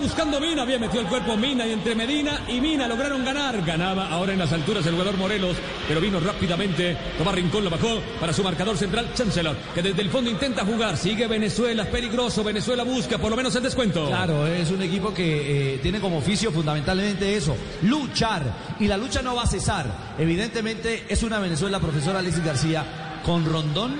buscando Mina, bien metió el cuerpo Mina y entre Medina y Mina lograron ganar. Ganaba ahora en las alturas el jugador Morelos, pero vino rápidamente. Tomás Rincón lo bajó para su marcador central, Chancellor, que desde el fondo intenta jugar. Sigue Venezuela, es peligroso. Venezuela busca por lo menos el descuento. Claro, es un equipo que eh, tiene como oficio fundamentalmente eso, luchar. Y la lucha no va a cesar. Evidentemente es una Venezuela, profesor Alexis García, con Rondón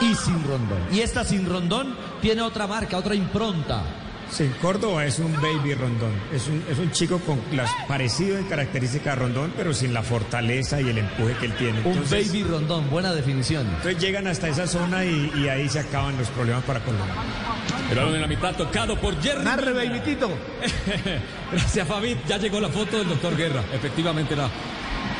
y sin Rondón. Y esta sin Rondón tiene otra marca, otra impronta. Sí, Córdoba es un baby rondón. Es un, es un chico con las parecido en características a rondón, pero sin la fortaleza y el empuje que él tiene. Un baby rondón, buena definición. Entonces llegan hasta esa zona y, y ahí se acaban los problemas para Colombia. El balón en la mitad tocado por Jerry. Narre, baby Tito. Gracias, Fabi. Ya llegó la foto del doctor Guerra. Efectivamente, era,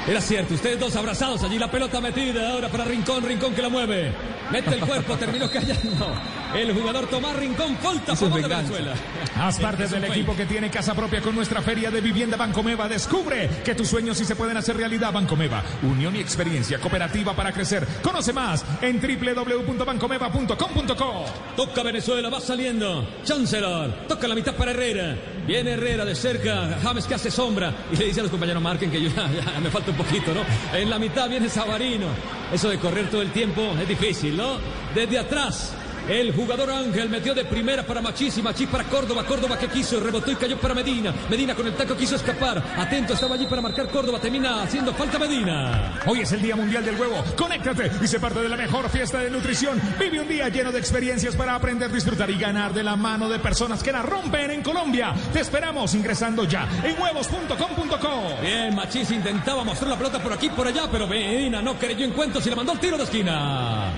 era cierto. Ustedes dos abrazados. Allí la pelota metida. Ahora para Rincón. Rincón que la mueve. Mete el cuerpo. terminó callando. El jugador Tomás Rincón. Falta a favor de Venezuela. Haz parte Eso del equipo que tiene casa propia con nuestra feria de vivienda Bancomeva. Descubre que tus sueños sí se pueden hacer realidad. Bancomeva, unión y experiencia cooperativa para crecer. Conoce más en www.bancomeva.com.co. Toca Venezuela, va saliendo. Chancellor, toca la mitad para Herrera. Viene Herrera de cerca, James que hace sombra. Y le dice a los compañeros, marquen que yo ya, me falta un poquito, ¿no? En la mitad viene Sabarino. Eso de correr todo el tiempo es difícil, ¿no? Desde atrás. El jugador Ángel metió de primera para Machís y Machís para Córdoba. Córdoba que quiso, rebotó y cayó para Medina. Medina con el taco quiso escapar. Atento, estaba allí para marcar Córdoba. Termina haciendo falta Medina. Hoy es el Día Mundial del Huevo. Conéctate y sé parte de la mejor fiesta de nutrición. Vive un día lleno de experiencias para aprender, disfrutar y ganar de la mano de personas que la rompen en Colombia. Te esperamos ingresando ya en huevos.com.co. Bien, Machís intentaba mostrar la pelota por aquí por allá, pero Medina no creyó en cuentos y le mandó el tiro de esquina.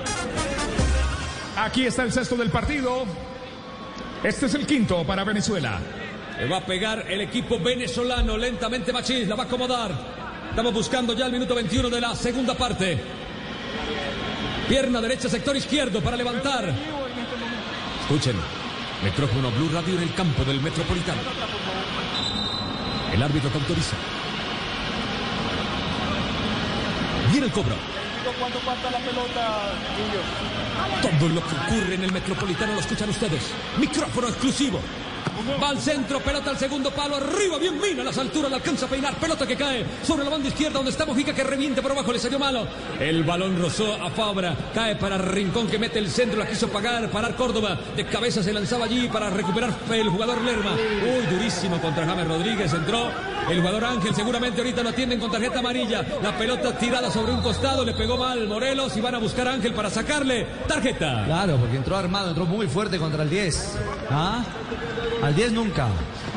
Aquí está el sexto del partido. Este es el quinto para Venezuela. Le va a pegar el equipo venezolano lentamente Machís, la va a acomodar. Estamos buscando ya el minuto 21 de la segunda parte. Pierna derecha, sector izquierdo para levantar. Escuchen, micrófono Blue Radio en el campo del Metropolitano. El árbitro que autoriza. Viene el cobro. ¿Cuánto falta la pelota, Todo lo que ocurre en el Metropolitano lo escuchan ustedes. Micrófono exclusivo. Va al centro, pelota al segundo palo, arriba, bien mina, a las alturas, le alcanza a peinar, pelota que cae sobre la banda izquierda, donde está Mojica que reviente por abajo, le salió malo. El balón rozó a Fabra, cae para Rincón que mete el centro, la quiso pagar, parar Córdoba, de cabeza se lanzaba allí para recuperar el jugador Lerma. Uy, durísimo contra James Rodríguez, entró el jugador Ángel, seguramente ahorita lo atienden con tarjeta amarilla, la pelota tirada sobre un costado, le pegó mal Morelos y van a buscar a Ángel para sacarle tarjeta. Claro, porque entró armado, entró muy fuerte contra el 10. ¿Ah? Al 10 nunca.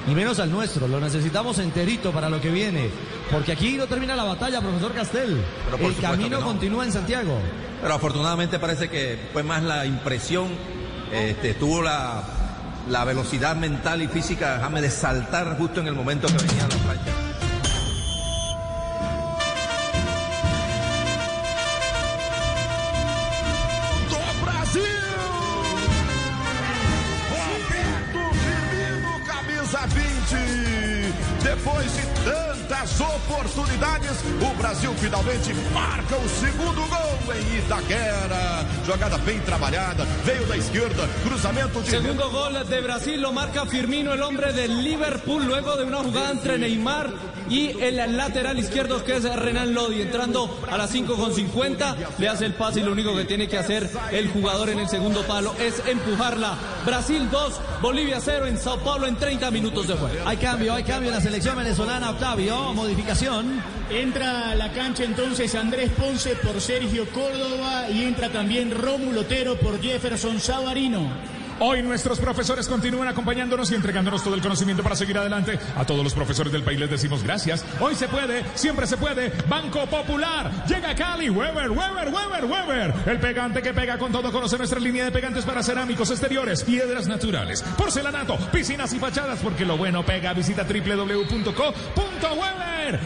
Y menos al nuestro. Lo necesitamos enterito para lo que viene. Porque aquí no termina la batalla, profesor Castel. El camino no. continúa en Santiago. Pero afortunadamente parece que fue más la impresión, este, tuvo la, la velocidad mental y física, déjame de saltar justo en el momento que venía a la do Brasil! Camisa 20. Depois de tantas oportunidades, o Brasil finalmente marca o segundo gol em Itaquera. Jogada bem trabalhada, veio da esquerda, cruzamento de. Segundo gol de Brasil lo marca Firmino, el hombre del Liverpool, luego de una jugada entre Neymar y el lateral izquierdo que es Renan Lodi. Entrando a las 5 con 50, le hace el pase y lo único que tiene que hacer el jugador en el segundo palo es empujarla. Brasil 2, Bolivia 0 en Sao Paulo en 30 minutos de juego. Hay cambio, hay cambio en la selección venezolana, Octavio. Modificación. Entra a la cancha entonces Andrés Ponce por Sergio Córdoba y entra también Rómulo Otero por Jefferson Savarino. Hoy nuestros profesores continúan acompañándonos y entregándonos todo el conocimiento para seguir adelante. A todos los profesores del país les decimos gracias. Hoy se puede, siempre se puede. Banco Popular. Llega Cali. Weber, Weber, Weber, Weber. El pegante que pega con todo. Conoce nuestra línea de pegantes para cerámicos, exteriores, piedras naturales, porcelanato, piscinas y fachadas. Porque lo bueno pega. Visita www.co.weber.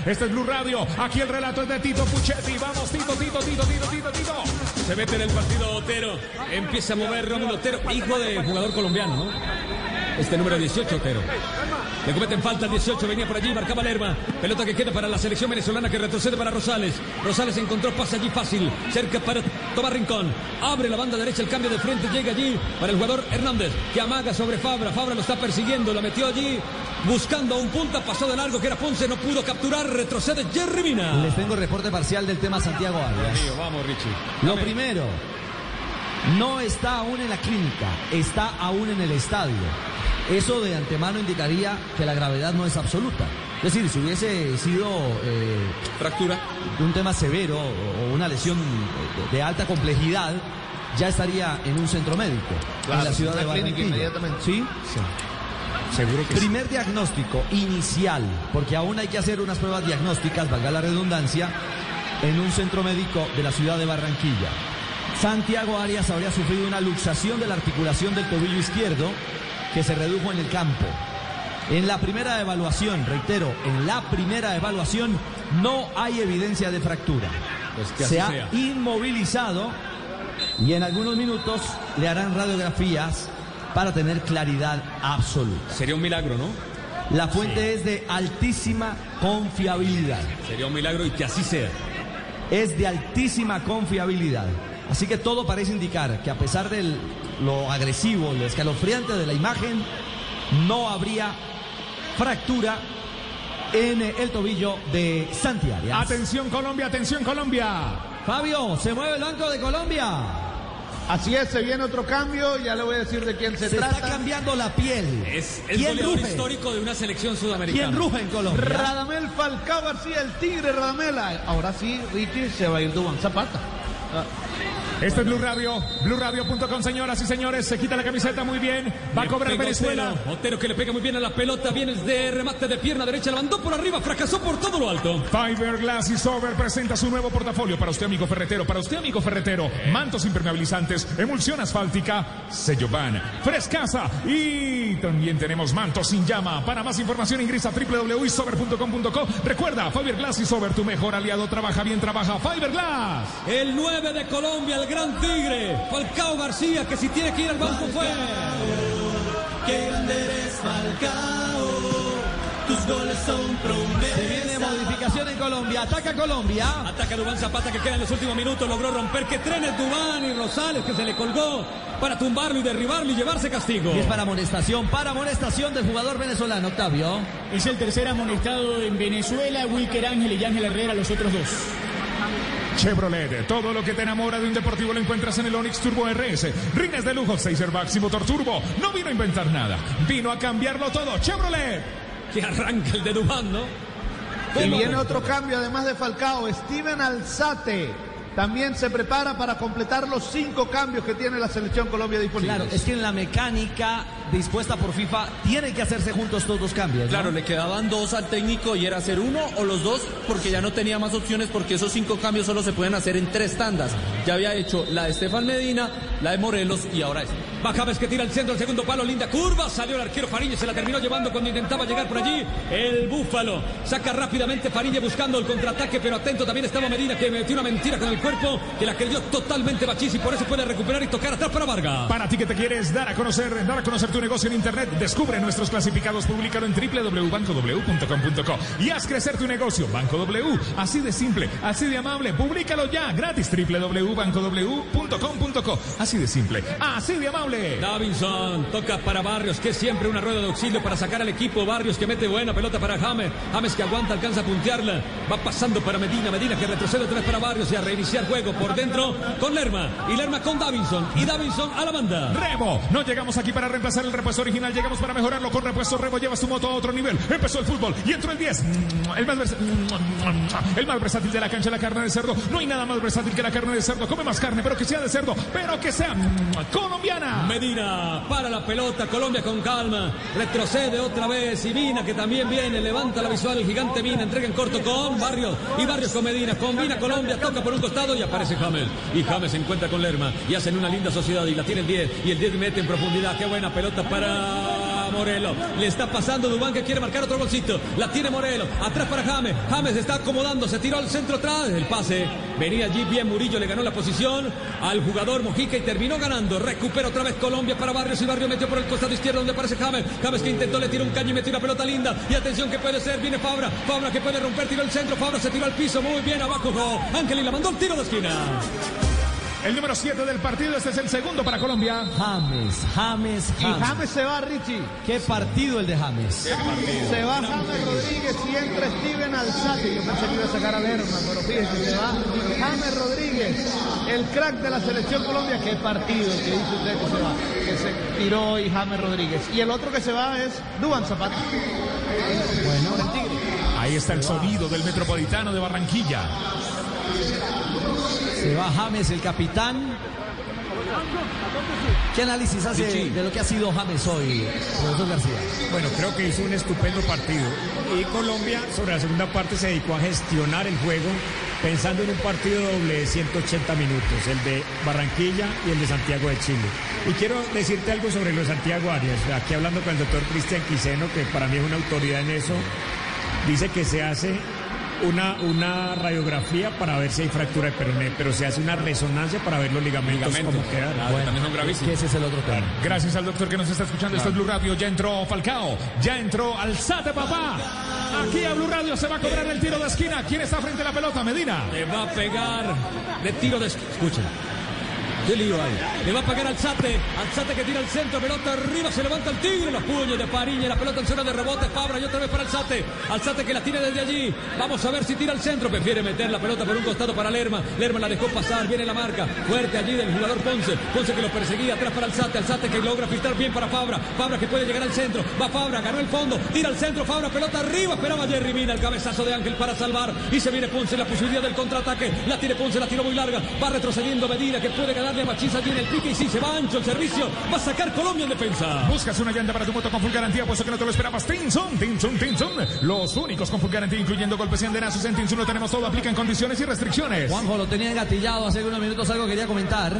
Este es Blue Radio. Aquí el relato es de Tito Puchetti. Vamos, Tito, Tito, Tito, Tito, Tito, Tito. Se mete en el partido Otero. Empieza a mover Rómulo Otero, hijo de jugador colombiano, ¿no? Este número 18, Otero. Le cometen falta el 18, venía por allí, marcaba Lerma. Pelota que queda para la selección venezolana que retrocede para Rosales. Rosales encontró pase allí fácil, cerca para Tomás Rincón. Abre la banda derecha, el cambio de frente llega allí para el jugador Hernández, que amaga sobre Fabra. Fabra lo está persiguiendo, la metió allí, buscando a un punta, pasó de largo que era Ponce, no pudo capturar, retrocede Jerry Mina. Les tengo reporte parcial del tema Santiago Arias. Vamos, Richie. Lo primero, no está aún en la clínica, está aún en el estadio. Eso de antemano indicaría que la gravedad no es absoluta. Es decir, si hubiese sido eh, Fractura. un tema severo o una lesión de, de alta complejidad, ya estaría en un centro médico Claro, en la ciudad en de la clínica Barranquilla. inmediatamente. ¿Sí? Seguro que sí. Primer diagnóstico inicial, porque aún hay que hacer unas pruebas diagnósticas, valga la redundancia, en un centro médico de la ciudad de Barranquilla. Santiago Arias habría sufrido una luxación de la articulación del tobillo izquierdo que se redujo en el campo. En la primera evaluación, reitero, en la primera evaluación no hay evidencia de fractura. Pues que se ha sea. inmovilizado y en algunos minutos le harán radiografías para tener claridad absoluta. Sería un milagro, ¿no? La fuente es de altísima confiabilidad. Sería un milagro y que así sea. Es de altísima confiabilidad. Así que todo parece indicar que a pesar de lo agresivo, lo escalofriante de la imagen, no habría fractura en el tobillo de Santi Arias. Atención Colombia, atención Colombia. Fabio, se mueve el Banco de Colombia. Así es, se viene otro cambio, ya le voy a decir de quién se, Se trata. está cambiando la piel. Es el ¿Quién goleador ruge? histórico de una selección sudamericana. ¿Quién ruge en Colombia? Radamel Falcao García, el tigre Radamela. Ahora sí, Richie, se va a ir Dubán Zapata. Este es Blue Radio, BlueRadio.com, señoras y señores. Se quita la camiseta muy bien. Va a cobrar Venezuela. Otero. Otero que le pega muy bien a la pelota. Viene de remate de pierna derecha. La mandó por arriba. Fracasó por todo lo alto. Fiberglass y Sober presenta su nuevo portafolio para usted, amigo ferretero. Para usted, amigo ferretero, mantos impermeabilizantes, emulsión asfáltica, sello van, frescasa y también tenemos mantos sin llama. Para más información ingresa a www.isober.com.co. Recuerda, Fiberglass y Sober, tu mejor aliado. Trabaja bien, trabaja Fiberglass. El 9 de Colombia, el gran tigre. Falcao García, que si tiene que ir al banco fue. Qué grande eres Falcao, tus goles son Se viene modificación en Colombia. Ataca Colombia. Ataca Dubán Zapata que queda en los últimos minutos. Logró romper que trenes Dubán y Rosales que se le colgó para tumbarlo y derribarlo y llevarse castigo. Y es para amonestación, para amonestación del jugador venezolano, Octavio. Es el tercer amonestado en Venezuela, Wilker Ángel y Ángel Herrera, los otros dos. Chevrolet, todo lo que te enamora de un deportivo lo encuentras en el Onix Turbo RS. Rines de lujo, 6 airbags y motor turbo. No vino a inventar nada, vino a cambiarlo todo. Chevrolet. Que arranca el de Dubán, ¿no? Y viene otro cambio, además de Falcao, Steven Alzate. También se prepara para completar los cinco cambios que tiene la selección Colombia disponibles. Claro, es que en la mecánica dispuesta por FIFA tienen que hacerse juntos estos dos cambios. ¿no? Claro, le quedaban dos al técnico y era hacer uno o los dos porque ya no tenía más opciones porque esos cinco cambios solo se pueden hacer en tres tandas. Ya había hecho la de Estefan Medina, la de Morelos y ahora esta. Bajaves que tira el centro, el segundo palo, linda curva. Salió el arquero Fariñez, se la terminó llevando cuando intentaba llegar por allí. El Búfalo saca rápidamente Fariñez buscando el contraataque, pero atento también estaba Medina que metió una mentira con el cuerpo que la creyó totalmente Bachis y por eso puede recuperar y tocar atrás para Vargas. Para ti que te quieres dar a conocer, dar a conocer tu negocio en internet, descubre nuestros clasificados, públicalo en www.bancow.com.co y haz crecer tu negocio. Banco W, así de simple, así de amable, públicalo ya, gratis www.bancow.com.co. Así de simple, así de amable. Davinson toca para Barrios, que es siempre una rueda de auxilio para sacar al equipo. Barrios que mete buena pelota para James. James que aguanta, alcanza a puntearla. Va pasando para Medina. Medina que retrocede otra vez para Barrios y a reiniciar juego por dentro con Lerma. Y Lerma con Davinson. Y Davinson a la banda. Rebo, no llegamos aquí para reemplazar el repuesto original, llegamos para mejorarlo con repuesto Rebo, llevas tu moto a otro nivel. Empezó el fútbol y entró el 10. El más, el más versátil de la cancha, la carne de cerdo. No hay nada más versátil que la carne de cerdo. Come más carne, pero que sea de cerdo, pero que sea colombiana. Medina para la pelota, Colombia con calma, retrocede otra vez y Mina que también viene, levanta la visual, el gigante Mina, entrega en corto con Barrios y Barrios con Medina, combina Colombia, toca por un costado y aparece James y James se encuentra con Lerma y hacen una linda sociedad y la tiene el 10 y el 10 mete en profundidad, qué buena pelota para Morelos. Le está pasando Dubán que quiere marcar otro golcito. La tiene Morelos. Atrás para James. James está acomodando. Se tiró al centro atrás. El pase. Venía allí bien Murillo. Le ganó la posición al jugador Mojica y terminó ganando. Recupera otra vez Colombia para Barrios y Barrio metió por el costado izquierdo donde aparece James. James que intentó, le tiró un caño y metió una pelota linda. Y atención que puede ser. Viene Fabra. Fabra que puede romper. Tiró el centro. Fabra se tiró al piso. Muy bien abajo. Ángel y la mandó el tiro de esquina. El número 7 del partido, este es el segundo para Colombia. James, James, Y James. James se va, Richie. Qué partido el de James. Se va James Rodríguez y entra Steven Alzate. Yo pensé que iba a sacar a Lerma, pero fíjense, se va James Rodríguez, el crack de la selección Colombia. Qué partido que dice usted que se va. Que se tiró hoy James Rodríguez. Y el otro que se va es Duban Zapata. Ahí está el sonido del Metropolitano de Barranquilla. Se va James, el capitán. ¿Qué análisis hace de lo que ha sido James hoy, profesor García? Bueno, creo que hizo un estupendo partido. Y Colombia, sobre la segunda parte, se dedicó a gestionar el juego pensando en un partido doble de 180 minutos, el de Barranquilla y el de Santiago de Chile. Y quiero decirte algo sobre los Santiago Arias. Aquí hablando con el doctor Cristian Quiseno, que para mí es una autoridad en eso, dice que se hace una, una radiografía para ver si hay fractura de peroné, pero se hace una resonancia para ver los ligamentos, Ligamentos. cómo quedan. Claro, también son gravísimos. Ese es el otro tema. Gracias al doctor que nos está escuchando. Esto es Blue Radio. Ya entró Falcao. Ya entró Alzate, papá. Aquí a Blue Radio se va a cobrar el tiro de esquina. ¿Quién está frente a la pelota? Medina. Le va a pegar de tiro de esquina. Escuchen. Qué lío hay. Le va a pegar al Zate. Al Zate que tira el centro. Pelota arriba. Se levanta el tigre. Los puños de Pariña. La pelota en zona de rebote. Fabra y otra vez para el Zate. Al Zate que la tiene desde allí. Vamos a ver si tira al centro. Prefiere meter la pelota por un costado para Lerma. Lerma la dejó pasar. Viene la marca. Fuerte allí del jugador Ponce. Ponce que lo perseguía. Atrás para el Zate. Al Zate que logra filtrar bien para Fabra. Fabra que puede llegar al centro. Va Fabra. Ganó el fondo. Tira al centro. Fabra. Pelota arriba. Esperaba Jerry Mina. El cabezazo de Ángel para salvar. Y se viene Ponce. La posibilidad del contraataque. La tiene Ponce. La tiró muy larga. Va retrocediendo Medina que puede ganarle a Machís allí en el pique. Y sí, se va ancho el servicio. Va a sacar Colombia en defensa. Buscas una llanta para tu moto con full garantía, puesto que no te lo esperabas. Tinson, Tinson, Tinson. Los únicos con full garantía, incluyendo golpes y andenazos. En Tinson lo tenemos todo. Aplican condiciones y restricciones. Juanjo lo tenía engatillado hace unos minutos, algo quería comentar.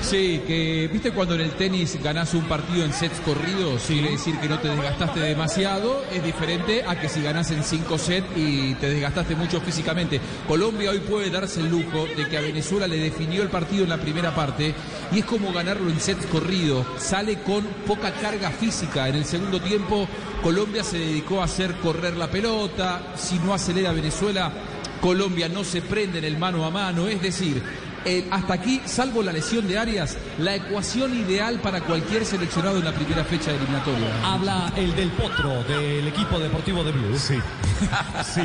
Sí, que viste cuando en el tenis ganás un partido en sets corridos, quiere decir que no te desgastaste demasiado, es diferente a que si ganás en cinco sets y te desgastaste mucho físicamente. Colombia hoy puede darse el lujo de que a Venezuela le definió el partido en la primera parte y es como ganarlo en sets corridos, sale con poca carga física. En el segundo tiempo Colombia se dedicó a hacer correr la pelota, si no acelera Venezuela, Colombia no se prende en el mano a mano, es decir, eh, hasta aquí, salvo la lesión de Arias, la ecuación ideal para cualquier seleccionado en la primera fecha de eliminatoria. Habla el del potro del equipo deportivo de Blue. Sí. Sí.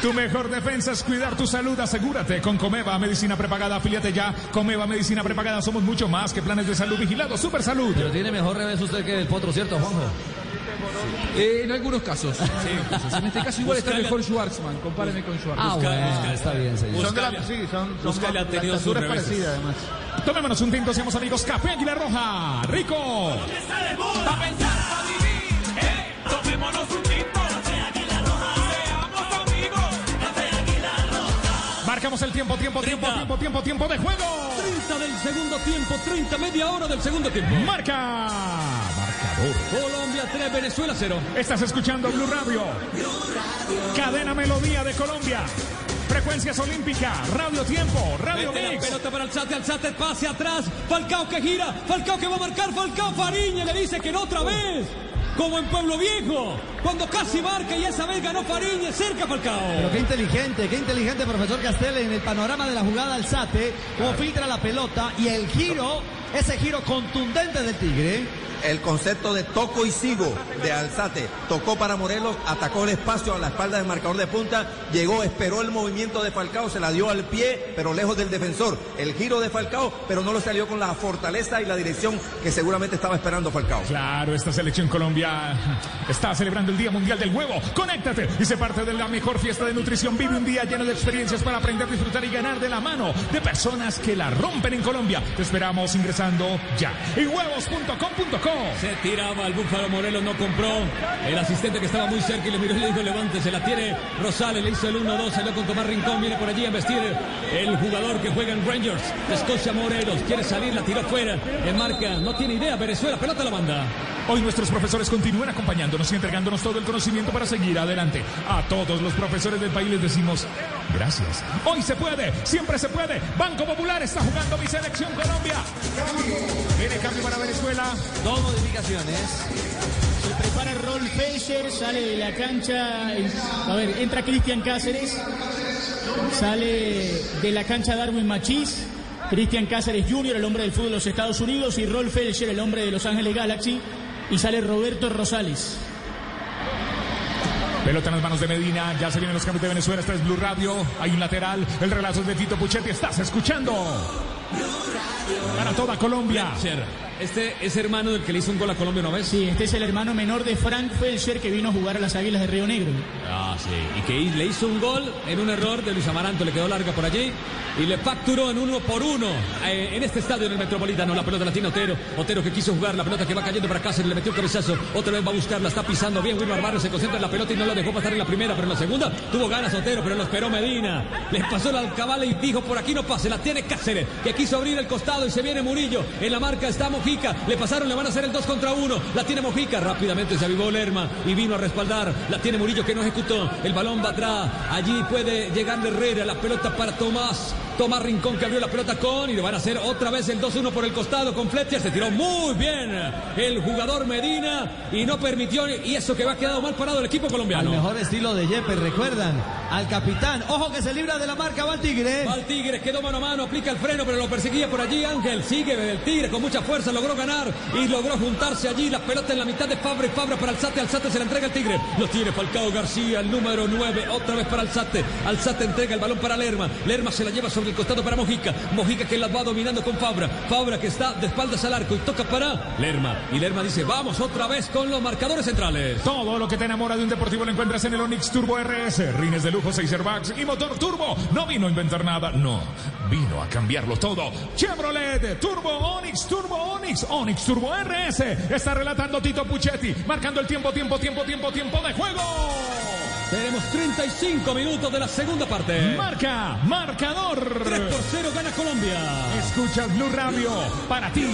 Tu mejor defensa es cuidar tu salud. Asegúrate con Comeva Medicina Prepagada. Afíliate ya. Comeva Medicina Prepagada. Somos mucho más que planes de salud vigilados. Super salud. Pero tiene mejor revés usted que el potro, ¿cierto, Juanjo? Eh, en algunos casos. En este caso igual está mejor Schwartzman. Compáreme con Schwartzman. Ah, bueno, está bien, señor. Son la, sí, son, son Buscalia ha la tenido sus estatura es reveses. parecida además. Tomémonos un tinto, seamos amigos. Café Águila Roja. Rico. Marcamos el tiempo, tiempo, tiempo, tiempo, tiempo, tiempo de juego. 30 del segundo tiempo. 30, media hora del segundo tiempo. Marca. Colombia 3, Venezuela 0. Estás escuchando Blue Radio. Cadena Melodía de Colombia. Frecuencias Olímpica, Radio Tiempo, Radio Mete la Mix. pelota para Alzate, Alzate, pase atrás. Falcao que gira, Falcao que va a marcar, Falcao Fariña le dice que no otra vez. Como en Pueblo Viejo, cuando casi marca y esa vez ganó Fariña, cerca Falcao. Pero qué inteligente, qué inteligente, profesor Castel, en el panorama de la jugada Alzate, cómo filtra la pelota y el giro, ese giro contundente del Tigre. El concepto de toco y sigo de Alzate. Tocó para Morelos, atacó el espacio a la espalda del marcador de punta, llegó, esperó el movimiento de Falcao, se la dio al pie, pero lejos del defensor. El giro de Falcao, pero no lo salió con la fortaleza y la dirección que seguramente estaba esperando Falcao. Claro, esta selección Colombia está celebrando el Día Mundial del Huevo. Conéctate y sé parte de la mejor fiesta de nutrición. Vive un día lleno de experiencias para aprender, disfrutar y ganar de la mano de personas que la rompen en Colombia. Te esperamos ingresar comenzando ya. Y huevos.com.co. Se tiraba el Búfalo Morelos, no compró. El asistente que estaba muy cerca y le miró y le dijo, levántese, la tiene Rosales, le hizo el 1-2, salió con Tomás Rincón, viene por allí a vestir el jugador que juega en Rangers, Escocia Morelos, quiere salir, la tiró fuera, en marca, no tiene idea, Venezuela, pelota a la banda. Hoy nuestros profesores continúan acompañándonos y entregándonos todo el conocimiento para seguir adelante. A todos los profesores del país les decimos gracias. Hoy se puede, siempre se puede. Banco Popular está jugando mi selección Colombia. Viene cambio para Venezuela. Dos modificaciones. Se prepara Rolf Felcher, sale de la cancha. a ver, entra Cristian Cáceres. Sale de la cancha Darwin Machís. Cristian Cáceres Jr., el hombre del fútbol de los Estados Unidos. Y Rolf Felcher, el hombre de Los Ángeles Galaxy. Y sale Roberto Rosales. Pelota en las manos de Medina. Ya se vienen los cambios de Venezuela. Esta es Blue Radio. Hay un lateral. El relato es de Tito Puchetti. Estás escuchando. Para toda Colombia. Este es hermano del que le hizo un gol a Colombia una vez. Sí, este es el hermano menor de Frank Felcher que vino a jugar a las Águilas de Río Negro. Ah, sí. Y que le hizo un gol en un error de Luis Amaranto, le quedó larga por allí y le facturó en uno por uno eh, en este estadio en el Metropolitano. La pelota la tiene Otero. Otero que quiso jugar, la pelota que va cayendo para Cáceres, le metió un cabezazo. Otra vez va a buscarla, está pisando bien. Wilmar Barrios se concentra en la pelota y no lo dejó pasar en la primera, pero en la segunda tuvo ganas Otero, pero lo esperó Medina. Le pasó la alcabala y dijo: Por aquí no pase, la tiene Cáceres, que quiso abrir el costado y se viene Murillo. En la marca está Mojica, le pasaron, le van a hacer el 2 contra 1. La tiene Mojica, rápidamente se avivó Lerma y vino a respaldar. La tiene Murillo que no ejecutó. El balón va atrás. Allí puede llegar Herrera. La pelota para Tomás. Tomás Rincón que abrió la pelota con y le van a hacer otra vez el 2-1 por el costado con Fletcher. Se tiró muy bien el jugador Medina y no permitió. Y eso que va quedado mal parado el equipo Al colombiano. mejor estilo de Yepes, recuerdan. Al capitán. Ojo que se libra de la marca, va el Tigre. Va el Tigre, quedó mano a mano, aplica el freno, pero lo perseguía por allí. Ángel sigue el Tigre con mucha fuerza, logró ganar y logró juntarse allí. La pelota en la mitad de Fabra y Fabra para Alzate. Alzate se la entrega al Tigre. Lo tiene Falcao García, el número 9, otra vez para Alzate. Alzate entrega el balón para Lerma. Lerma se la lleva sobre el costado para Mojica. Mojica que la va dominando con Fabra. Fabra que está de espaldas al arco y toca para Lerma. Y Lerma dice: Vamos otra vez con los marcadores centrales. Todo lo que te enamora de un deportivo lo encuentras en el Onix Turbo RS. Rines de lujo, 6 airbags y motor turbo. No vino a inventar nada, no. Vino a cambiarlo todo. Chevrolet Turbo Onix Turbo Onix. Onix Turbo RS. Está relatando Tito Puchetti. Marcando el tiempo, tiempo, tiempo, tiempo, tiempo de juego. Tenemos 35 minutos de la segunda parte. Marca, marcador. 3 por 0 gana Colombia. Escuchas Blue Radio para ti.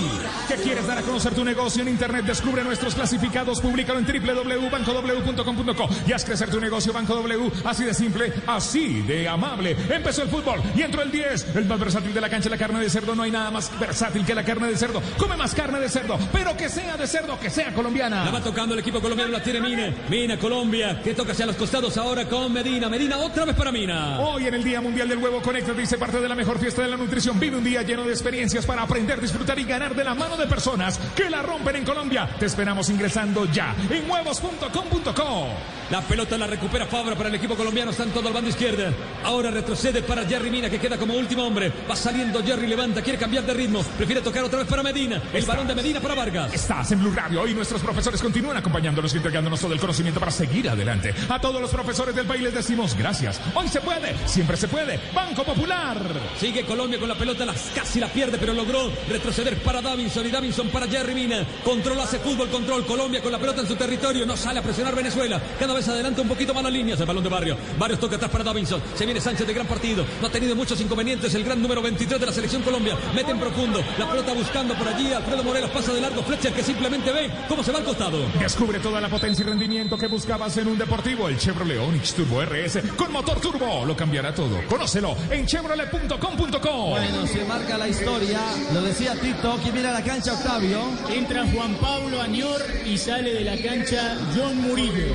¿Qué quieres dar a conocer tu negocio en internet? Descubre nuestros clasificados, públicalo en www.bancow.com.co y haz crecer tu negocio Banco W. Así de simple, así de amable. Empezó el fútbol y entró el 10. El más versátil de la cancha, la carne de cerdo. No hay nada más versátil que la carne de cerdo. Come más carne de cerdo, pero que sea de cerdo, que sea La colombiana. va tocando el equipo colombiano, la tiene Mina. Mina, Colombia, que toca hacia los costados ahora con Medina. Medina otra vez para Mina. Hoy en el Día Mundial del Huevo Conecta dice parte de la mejor fiesta de la nutrición. Vive un día lleno de experiencias para aprender, disfrutar y ganar de la mano de personas que la rompen en Colombia. Te esperamos ingresando ya en huevos.com.co. La pelota la recupera Fabra para el equipo colombiano. Está en todo el bando izquierda. Ahora retrocede para Jerry Mina, que queda como último hombre. Va saliendo Jerry, levanta, quiere cambiar de ritmo. Prefiere tocar otra vez para Medina. El balón de Medina para Vargas. Estás en Blue Radio y nuestros profesores continúan acompañándonos y entregándonos todo el conocimiento para seguir adelante. A todos los profesores del país les decimos gracias. Hoy se puede, siempre se puede. Banco Popular. Sigue Colombia con la pelota, las casi la pierde, pero logró retroceder para Davinson y Davinson para Jerry Mina. Control hace fútbol, control. Colombia con la pelota en su territorio, no sale a presionar Venezuela. Cada vez adelanta un poquito más las líneas el balón de Barrio. Barrios toca atrás para Davinson. Se viene Sánchez de gran partido. No ha tenido muchos inconvenientes. El gran número 23 de la selección Colombia. Mete en profundo. La pelota buscando por allí. Alfredo Morelos pasa de largo. Fletcher que simplemente ve cómo se va al costado. Descubre toda la potencia y rendimiento que buscabas en un deportivo. El Chevrolet Onix Turbo RS con motor turbo. Lo cambiará todo. Conócelo en chevrolet.com.co. Bueno, se marca la historia. Lo decía Tito. ¿Quién viene a la cancha, Octavio? Entra Juan Pablo Añor y sale de la cancha John Murillo.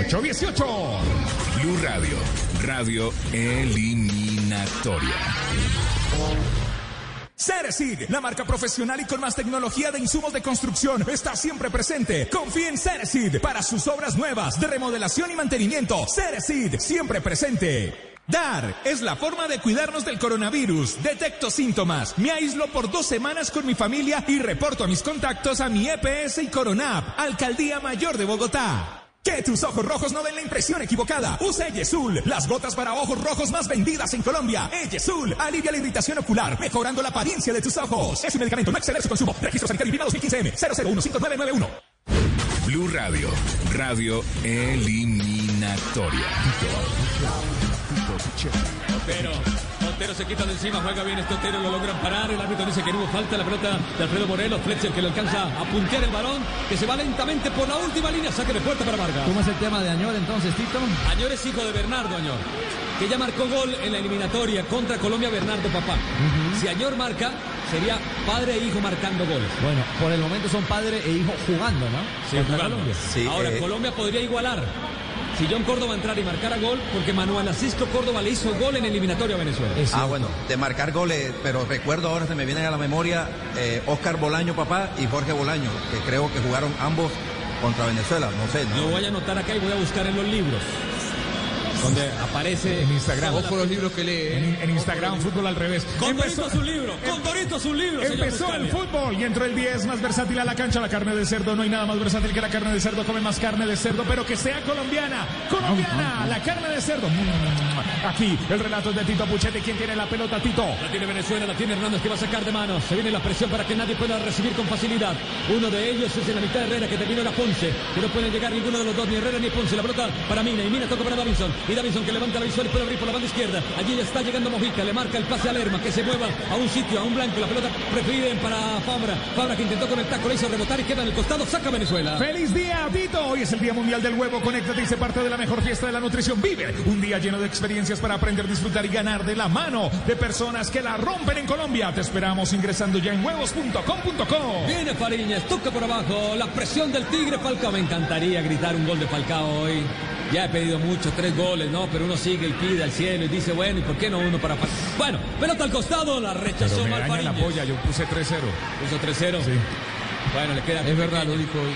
818. Blue Radio, radio eliminatoria. Ceresid, la marca profesional y con más tecnología de insumos de construcción, está siempre presente. Confía en Ceresid para sus obras nuevas de remodelación y mantenimiento. Ceresid, siempre presente. Dar es la forma de cuidarnos del coronavirus. Detecto síntomas, me aíslo por dos semanas con mi familia y reporto a mis contactos a mi EPS y Coronap, Alcaldía Mayor de Bogotá. Que tus ojos rojos no den la impresión equivocada. Usa Eyesul, las gotas para ojos rojos más vendidas en Colombia. Eyesul alivia la irritación ocular, mejorando la apariencia de tus ojos. Es un medicamento, no exceder su consumo. Registro sanitario INVIMA 2015M 0015991. Blue Radio, radio eliminatoria. Otero, Otero se quita de encima, juega bien este Otero, lo logran parar. El árbitro dice que no hubo falta. La pelota de Alfredo Morelos, Fletcher que le alcanza a puntear el balón, que se va lentamente por la última línea, saque de puerta para Vargas. ¿Cómo es el tema de Añor entonces, Tito? Añor es hijo de Bernardo Añor, que ya marcó gol en la eliminatoria contra Colombia, Bernardo papá. Si Añor marca, sería padre e hijo marcando goles. Bueno, por el momento son padre e hijo jugando, ¿no? Sí, Contra jugando. Colombia. Sí, Ahora, eh, Colombia podría igualar. Si John Córdoba entrara y marcara gol, porque Manuel Asisco Córdoba le hizo gol en eliminatoria a Venezuela. Ah, bueno, de marcar goles, pero recuerdo ahora se me vienen a la memoria eh, Oscar Bolaño, papá, y Jorge Bolaño, que creo que jugaron ambos contra Venezuela, no sé, Lo ¿no? voy a anotar acá y voy a buscar en los libros. Donde aparece En Instagram. Ojo los libros que lee. ¿eh? En, en Instagram, fútbol al revés. Con Empezó- Dorito su libro, con Dorito su libro. Empezó el fútbol y entró el 10 más versátil a la cancha, la carne de cerdo. No hay nada más versátil que la carne de cerdo. Come más carne de cerdo, pero que sea colombiana. Colombiana, la carne de cerdo. Mm. Aquí el relato es de Tito Puchetti. ¿Quién tiene la pelota, Tito? La tiene Venezuela, la tiene Hernández que va a sacar de manos. Se viene la presión para que nadie pueda recibir con facilidad. Uno de ellos es en la mitad de Herrera que terminó la Ponce. Que no pueden llegar ninguno de los dos, ni Herrera ni Ponce. La pelota para Mina y Mina toca para Davinson. Y Davinson que levanta la visual y puede abrir por la banda izquierda. Allí ya está llegando Mojica. Le marca el pase a Lerma que se mueva a un sitio, a un blanco. La pelota prefieren para Fabra. Fabra que intentó con el taco, le hizo rebotar y queda en el costado. Saca Venezuela. ¡Feliz día, Tito! Hoy es el Día Mundial del Huevo. Conéctate y sé parte de la mejor fiesta de la nutrición. Vive un día lleno de experiencias para aprender, disfrutar y ganar de la mano de personas que la rompen en Colombia. Te esperamos ingresando ya en huevos.com.co. Viene Fariñez, toca por abajo, la presión del Tigre Falcao. Me encantaría gritar un gol de Falcao hoy. Ya he pedido mucho, tres goles, ¿no? Pero uno sigue y pide al cielo y dice, bueno, ¿y por qué no uno para? Bueno, pelota al costado, la rechazó Pero me la polla, yo puse 3-0. Puso 3-0. Sí. Bueno, le queda Es verdad, lo dijo hoy.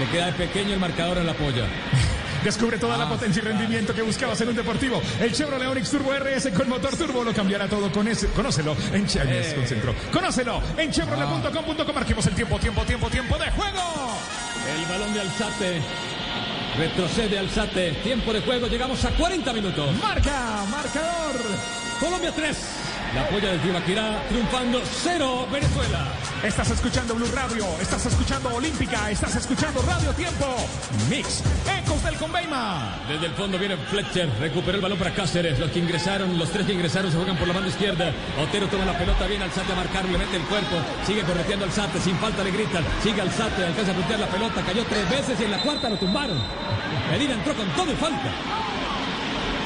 Le queda pequeño el marcador en la polla. Descubre toda Ah. la potencia y rendimiento que buscabas en un deportivo. El Chevrolet Onix Turbo RS con motor turbo lo cambiará todo con ese. Conócelo en Che- Ay, me Eh. desconcentró. Conócelo en chevrolet.com.co. Marquemos el tiempo, tiempo, tiempo, tiempo de juego. El balón de Alzate. Retrocede Alzate. Tiempo de juego. Llegamos a 40 minutos. Marca, marcador. Colombia 3. La polla del Tibaquirá triunfando 0 Venezuela. Estás escuchando Blue Radio, estás escuchando Olímpica, estás escuchando Radio Tiempo. Mix, Ecos del Conveima. Desde el fondo viene Fletcher, recuperó el balón para Cáceres. Los que ingresaron, los tres que ingresaron se juegan por la banda izquierda. Otero toma la pelota, viene Alzate a marcar, le mete el cuerpo, sigue correteando Alzate, sin falta le gritan, sigue Alzate, alcanza a puntear la pelota, cayó tres veces y en la cuarta lo tumbaron. Medina entró con todo y falta.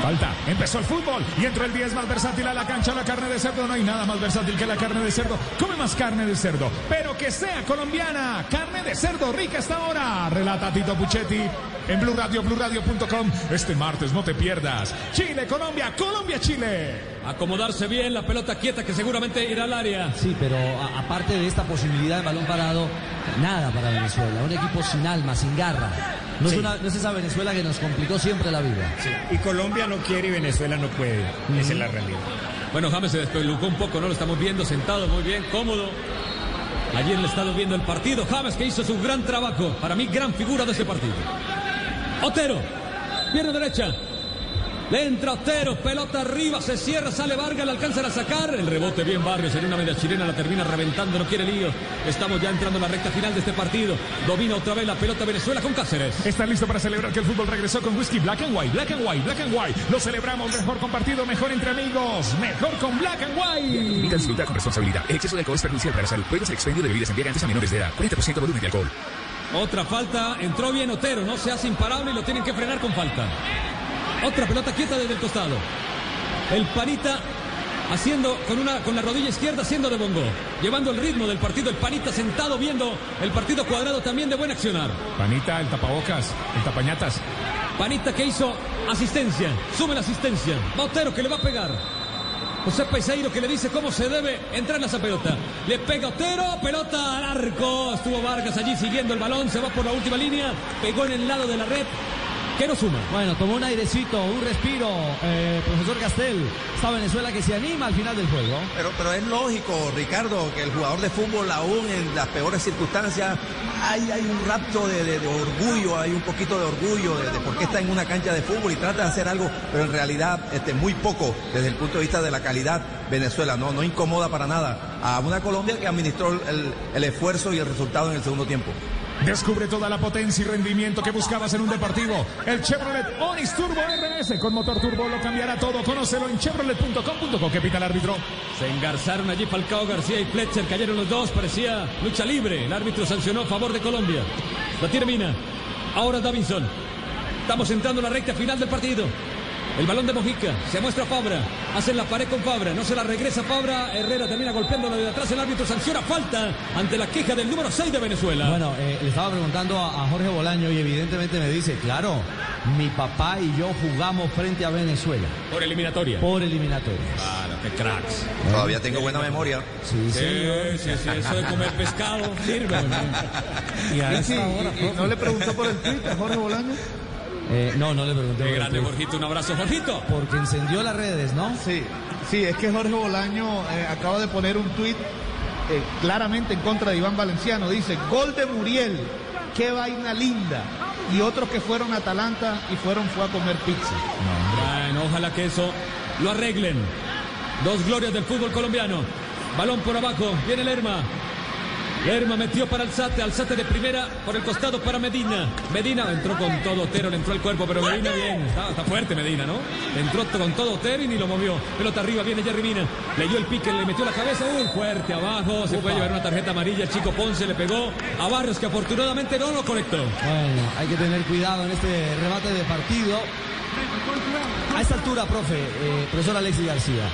Falta, empezó el fútbol y entró el 10 más versátil a la cancha, la carne de cerdo. No hay nada más versátil que la carne de cerdo. Come más carne de cerdo, pero que sea colombiana. Carne de cerdo rica esta hora. Relata Tito Puchetti en Blue Radio, BlueRadio.com. Este martes no te pierdas. Chile, Colombia, Colombia, Chile. Acomodarse bien, la pelota quieta que seguramente irá al área. Sí, pero aparte de esta posibilidad de balón parado, nada para Venezuela. Un equipo sin alma, sin garra. No, es, una- no es esa Venezuela que nos complicó siempre la vida. Y Colombia no quiere y Venezuela no puede. Esa es la realidad. Bueno, James se despelucó un poco, ¿no? Lo estamos viendo sentado muy bien, cómodo. Ayer le estado viendo el partido. James que hizo su gran trabajo. Para mí, gran figura de ese partido. Otero, pierna derecha. Le entra Otero, pelota arriba, se cierra, sale Vargas, le alcanzan a sacar. El rebote bien Barrios en una media chilena, la termina reventando, no quiere líos. Estamos ya entrando en la recta final de este partido. Domina otra vez la pelota Venezuela con Cáceres. ¿Estás listo para celebrar que el fútbol regresó con whisky Black and White? Black and White, Black and White. Lo celebramos mejor compartido, mejor entre amigos, mejor con Black and White. Invita a disfrutar con responsabilidad. El exceso de alcohol es perjudicial para la salud. Prohíbes el expendio de bebidas embriagantes a menores de edad. 40% volumen de alcohol. Otra falta, entró bien Otero, no se hace imparable y lo tienen que frenar con falta. Otra pelota quieta desde el costado. El Panita haciendo con una con la rodilla izquierda haciendo de bongo, llevando el ritmo del partido. El Panita sentado viendo el partido cuadrado también de buen accionar. Panita, el tapabocas, el tapañatas. Panita que hizo asistencia, sube la asistencia. Va Otero que le va a pegar. José Peiseiro que le dice cómo se debe entrar en esa pelota. Le pega Otero, pelota al arco. Estuvo Vargas allí siguiendo el balón, se va por la última línea, pegó en el lado de la red. ¿Qué nos suma? Bueno, tomó un airecito, un respiro, eh, profesor Castel. Está Venezuela que se anima al final del juego. Pero, pero es lógico, Ricardo, que el jugador de fútbol, aún en las peores circunstancias, hay, hay un rapto de, de- de orgullo, hay un poquito de orgullo de, de por qué está en una cancha de fútbol y trata de hacer algo, pero en realidad este, muy poco desde el punto de vista de la calidad Venezuela. No, no incomoda para nada a una Colombia que administró el, el esfuerzo y el resultado en el segundo tiempo. Descubre toda la potencia y rendimiento que buscabas en un deportivo. El Chevrolet Onix Turbo RS con motor turbo lo cambiará todo. Conócelo en chevrolet.com.co. ¿Qué pita el árbitro? Se engarzaron allí Falcao García y Fletcher, cayeron los dos, parecía lucha libre. El árbitro sancionó a favor de Colombia. La tiene Mina. Ahora Davinson. Estamos entrando en la recta final del partido. El balón de Mojica, se muestra Fabra, hacen la pared con Fabra, no se la regresa Fabra, Herrera termina golpeándolo de atrás, el árbitro sanciona falta ante la queja del número 6 de Venezuela. Bueno, eh, le estaba preguntando a, a Jorge Bolaño y evidentemente me dice, claro, mi papá y yo jugamos frente a Venezuela. Por eliminatoria. Por eliminatoria. Claro, qué cracks. Todavía tengo buena memoria. Sí, Sí, sí, sí, eso de comer pescado sirve. Y, sí, y- y no le preguntó por el Twitter a Jorge Bolaño. Eh, no, no le pregunté. Qué grande. Jorgito, un abrazo, Jorgito. Porque encendió las redes, ¿no? Sí, sí, es que Jorge Bolaño eh, acaba de poner un tuit eh, claramente en contra de Iván Valenciano. Dice, gol de Muriel, qué vaina linda. Y otros que fueron a Atalanta y fueron fue a comer pizza. Bueno, ojalá que eso lo arreglen. Dos glorias del fútbol colombiano. Balón por abajo, viene Lerma. Lerma metió para Alzate, Alzate de primera por el costado para Medina. Medina entró con todo Otero, le entró el cuerpo, pero Medina bien. Está, está fuerte Medina, ¿no? Entró con todo Otero y ni lo movió. Pelota arriba, viene Jerry Mina. Leyó el pique, le metió la cabeza. Uy, fuerte abajo. Se puede llevar una tarjeta amarilla. El chico Ponce le pegó a Barrios, que afortunadamente no lo conectó. Bueno, hay que tener cuidado en este remate de partido. A esta altura, profe, eh, profesor Alexis García,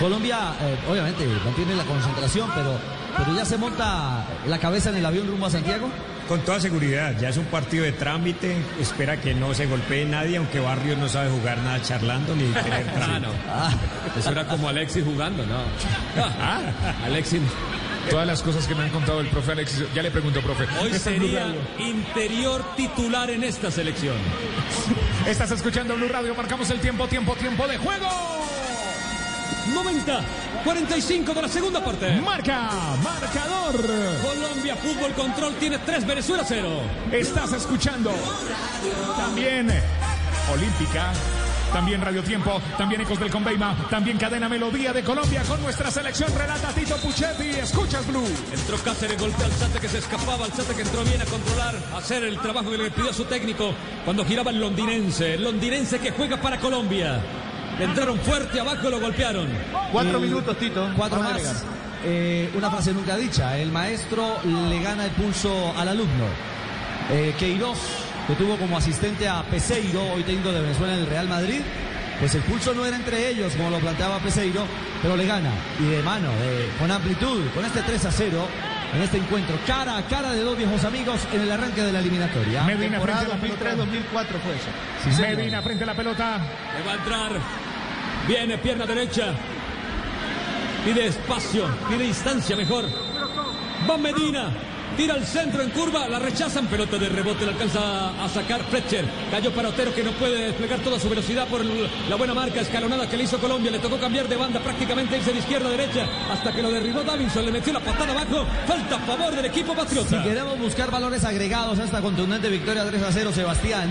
Colombia eh, obviamente mantiene la concentración, pero, pero ya se monta la cabeza en el avión rumbo a Santiago. Con toda seguridad, ya es un partido de trámite, espera que no se golpee nadie, aunque Barrios no sabe jugar nada charlando ni tener Ah, trámite. no. Eso era como Alexis jugando, ¿no? Alexis. Todas las cosas que me han contado el profe Alexis. Ya le pregunto, profe. Hoy Blue sería interior titular en esta selección. Estás escuchando Blue Radio. Marcamos el tiempo, tiempo, tiempo de juego. 90, 45 de la segunda parte. Marca, marcador. Colombia Fútbol Control tiene 3, Venezuela 0. Estás escuchando también Olímpica, también Radio Tiempo, también Ecos del Conveima, también Cadena Melodía de Colombia con nuestra selección relata Tito Puchetti. Escuchas Blue. Entró Cáceres, golpea al Sate que se escapaba, al Sate que entró bien a controlar, a hacer el trabajo que le pidió su técnico cuando giraba el londinense, el londinense que juega para Colombia. Le entraron fuerte abajo y lo golpearon. Cuatro El- minutos, Tito. Cuatro más. Eh, una frase nunca dicha. El maestro le gana el pulso al alumno. Eh, Queiroz, que tuvo como asistente a Peseiro, hoy técnico de Venezuela en el Real Madrid, pues el pulso no era entre ellos, como lo planteaba Peseiro, pero le gana. Y de mano, de- con amplitud, con este 3 a 0 en este encuentro, cara a cara de dos viejos amigos en el arranque de la eliminatoria. Medina frente a la pelota. 2003-2004 fue eso. Sí. Medina frente a la pelota. Le va a entrar. Viene pierna derecha. Pide espacio, pide distancia mejor. Va Medina. Tira al centro en curva, la rechazan, pelota de rebote, la alcanza a sacar Fletcher. Cayó para Otero que no puede desplegar toda su velocidad por el- la buena marca escalonada que le hizo Colombia. Le tocó cambiar de banda, prácticamente irse de izquierda a derecha, hasta que lo derribó Davinson, le metió la patada abajo. Falta a favor del equipo Si patriota. queremos buscar valores agregados a esta contundente victoria 3 a 0, Sebastián,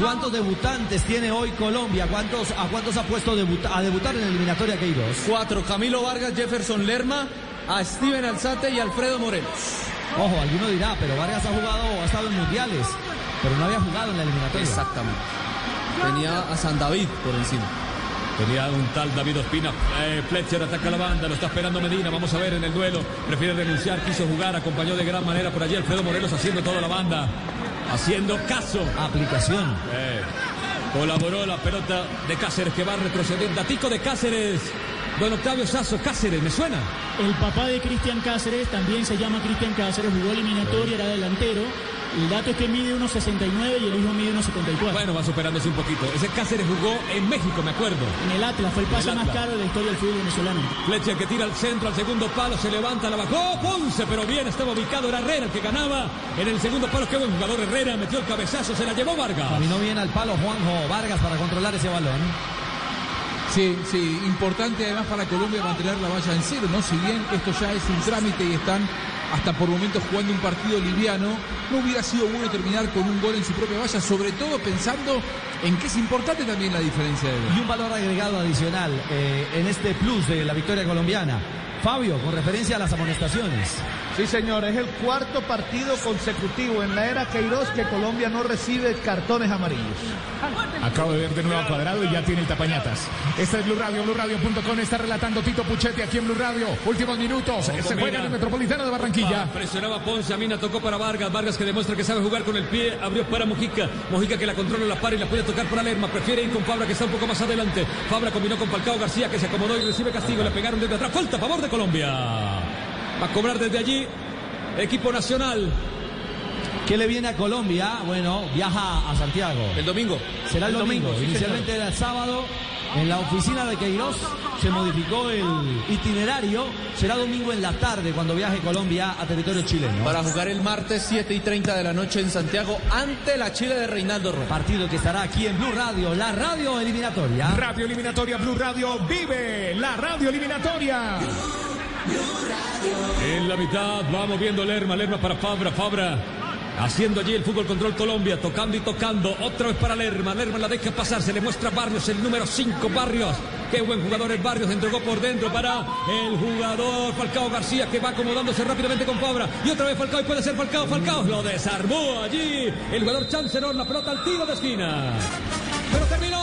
¿cuántos debutantes tiene hoy Colombia? ¿Cuántos, ¿A cuántos ha puesto debuta- a debutar en la eliminatoria Queiroz? Cuatro, Camilo Vargas, Jefferson Lerma, a Steven Alzate y Alfredo Morelos. Ojo, alguno dirá, pero Vargas ha jugado, ha estado en mundiales, pero no había jugado en la eliminatoria. Exactamente. Tenía a San David por encima. Tenía un tal David Ospina. Eh, Fletcher ataca la banda, lo está esperando Medina. Vamos a ver en el duelo. Prefiere renunciar, quiso jugar, acompañó de gran manera por allí Alfredo Morelos haciendo toda la banda. Haciendo caso. Aplicación. Eh, colaboró la pelota de Cáceres que va retrocediendo. Datico de Cáceres. Don Octavio Sazo, Cáceres, ¿me suena? El papá de Cristian Cáceres también se llama Cristian Cáceres, jugó eliminatoria, era delantero El dato es que mide unos 69 y el hijo mide unos 74. Bueno, va superándose un poquito. Ese Cáceres jugó en México, me acuerdo. En el Atlas, fue el pase el más caro de la historia del fútbol venezolano. Fletcher que tira al centro, al segundo palo, se levanta, la bajó, Ponce, pero bien, estaba ubicado, era Herrera el que ganaba. En el segundo palo, qué buen jugador Herrera, metió el cabezazo, se la llevó Vargas. Caminó bien al palo Juanjo Vargas para controlar ese balón. Sí, sí, importante además para Colombia mantener la valla en cero, ¿no? Si bien esto ya es un trámite y están hasta por momentos jugando un partido liviano, no hubiera sido bueno terminar con un gol en su propia valla, sobre todo pensando en que es importante también la diferencia de gol. Y un valor agregado adicional eh, en este plus de la victoria colombiana. Fabio, con referencia a las amonestaciones. Sí, señor, es el cuarto partido consecutivo en la era Queiroz que Colombia no recibe cartones amarillos. Acabo de ver de nuevo a cuadrado y ya tiene el tapañatas. Este es Blue Radio, BlueRadio.com está relatando Tito Puchetti aquí en Blue Radio. Últimos minutos, se juega en el Metropolitano de Barranquilla. Ah, presionaba Ponce, Amina tocó para Vargas, Vargas que demuestra que sabe jugar con el pie, abrió para Mojica, Mojica que la controla, la para y la puede tocar para Lerma, prefiere ir con Fabra que está un poco más adelante, Fabra combinó con Falcao García que se acomodó y recibe castigo, le pegaron desde atrás, falta a favor de Colombia, va a cobrar desde allí, equipo nacional. ¿Qué le viene a Colombia? Bueno, viaja a Santiago. El domingo. Será el, El domingo. domingo, sí, Inicialmente era el sábado. En la oficina de Queiroz se modificó el itinerario. Será domingo en la tarde cuando viaje Colombia a territorio chileno. Para jugar el martes 7 y 30 de la noche en Santiago ante la Chile de Reinaldo Rueda. Partido que estará aquí en Blue Radio, la radio eliminatoria. Radio Eliminatoria Blue Radio vive la radio eliminatoria. En la mitad va moviendo Lerma, Lerma para Fabra, Fabra. Haciendo allí el fútbol control Colombia, tocando y tocando. Otra vez para Lerma. Lerma la deja pasar. Se le muestra Barrios, el número 5, Barrios. Qué buen jugador es Barrios. Entregó por dentro para el jugador Falcao García que va acomodándose rápidamente con Fabra. Y otra vez Falcao y puede ser Falcao. Falcao lo desarmó allí. El jugador Chancerón, la pelota al tiro de esquina. Pero terminó,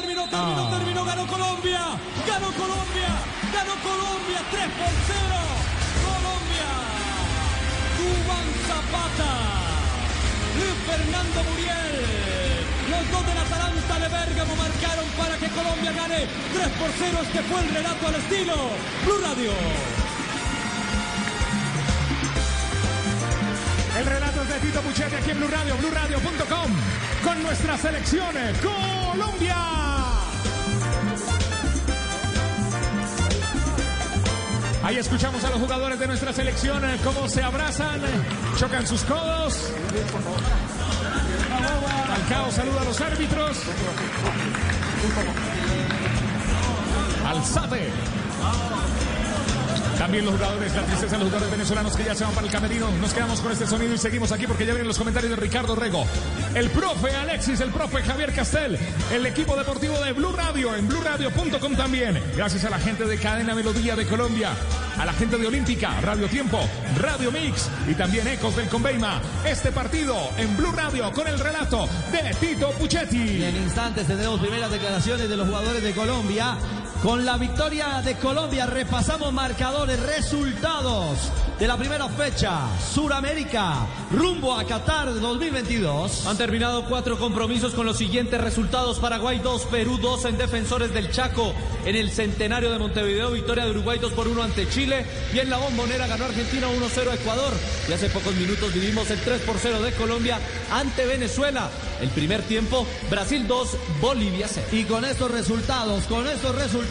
terminó, terminó, terminó. Ganó Colombia. Ganó Colombia. Ganó Colombia. 3 por 0. Colombia. Cubán Zapata. Fernando Muriel. Los dos de la Atalanta de Bérgamo marcaron para que Colombia gane 3 por 0. Este fue el relato al estilo Blue Radio. El relato es de Tito Puchetti aquí en Blue Radio, BlueRadio.com con nuestra selección eh, Colombia. Ahí escuchamos a los jugadores de nuestra selección eh, cómo se abrazan, eh, chocan sus codos. Falcao saluda a los árbitros. Alzate. También los jugadores, la tristeza de los jugadores venezolanos que ya se van para el camerino. Nos quedamos con este sonido y seguimos aquí porque ya vienen los comentarios de Ricardo Rego. El profe Alexis, el profe Javier Castel, el equipo deportivo de Blue Radio, en BlueRadio.com también. Gracias a la gente de Cadena Melodía de Colombia, a la gente de Olímpica, Radio Tiempo, Radio Mix y también Ecos del Conveima. Este partido en Blue Radio con el relato de Tito Puchetti. Y en instantes tendremos primeras declaraciones de los jugadores de Colombia. Con la victoria de Colombia repasamos marcadores, resultados de la primera fecha. Suramérica, rumbo a Qatar 2022. Han terminado cuatro compromisos con los siguientes resultados. Paraguay 2, Perú 2 en Defensores del Chaco. En el Centenario de Montevideo, victoria de Uruguay 2 por 1 ante Chile. Y en la Bombonera ganó Argentina 1-0 a Ecuador. Y hace pocos minutos vivimos el 3 por 0 de Colombia ante Venezuela. El primer tiempo, Brasil 2, Bolivia 0. Y con estos resultados, con estos resultados,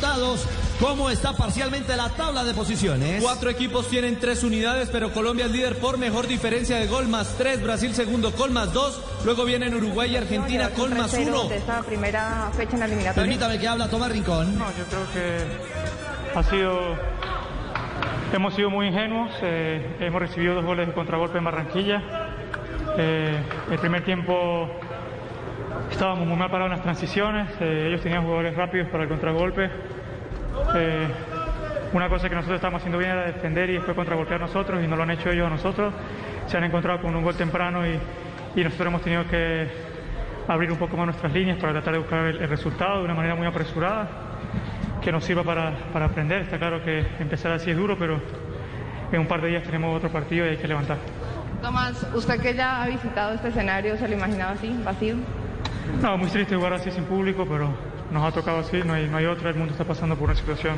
¿cómo está parcialmente la tabla de posiciones? Cuatro equipos tienen tres unidades, pero Colombia es líder por mejor diferencia de gol más tres, Brasil segundo con más dos, luego vienen Uruguay y Argentina con más uno. de esta primera fecha en la eliminatoria. Permítame que habla Tomás Rincón. No, yo creo que ha sido. Hemos sido muy ingenuos. eh, hemos recibido dos goles de contragolpe en Barranquilla. Eh, el primer tiempo estábamos muy mal parados en las transiciones. eh, ellos tenían jugadores rápidos para el contragolpe. Eh, una cosa que nosotros estábamos haciendo bien era defender y después contragolpear nosotros y no lo han hecho ellos a nosotros. Se han encontrado con un gol temprano y, nosotros hemos tenido que abrir un poco más nuestras líneas para tratar de buscar el, el resultado de una manera muy apresurada que nos sirva para, para aprender. Está claro que empezar así es duro, pero en un par de días tenemos otro partido y hay que levantar. Tomás, usted que ya ha visitado este escenario, ¿se lo imaginaba así, vacío? No, muy triste jugar así sin público, pero nos ha tocado así, no hay, no hay otra. El mundo está pasando por una situación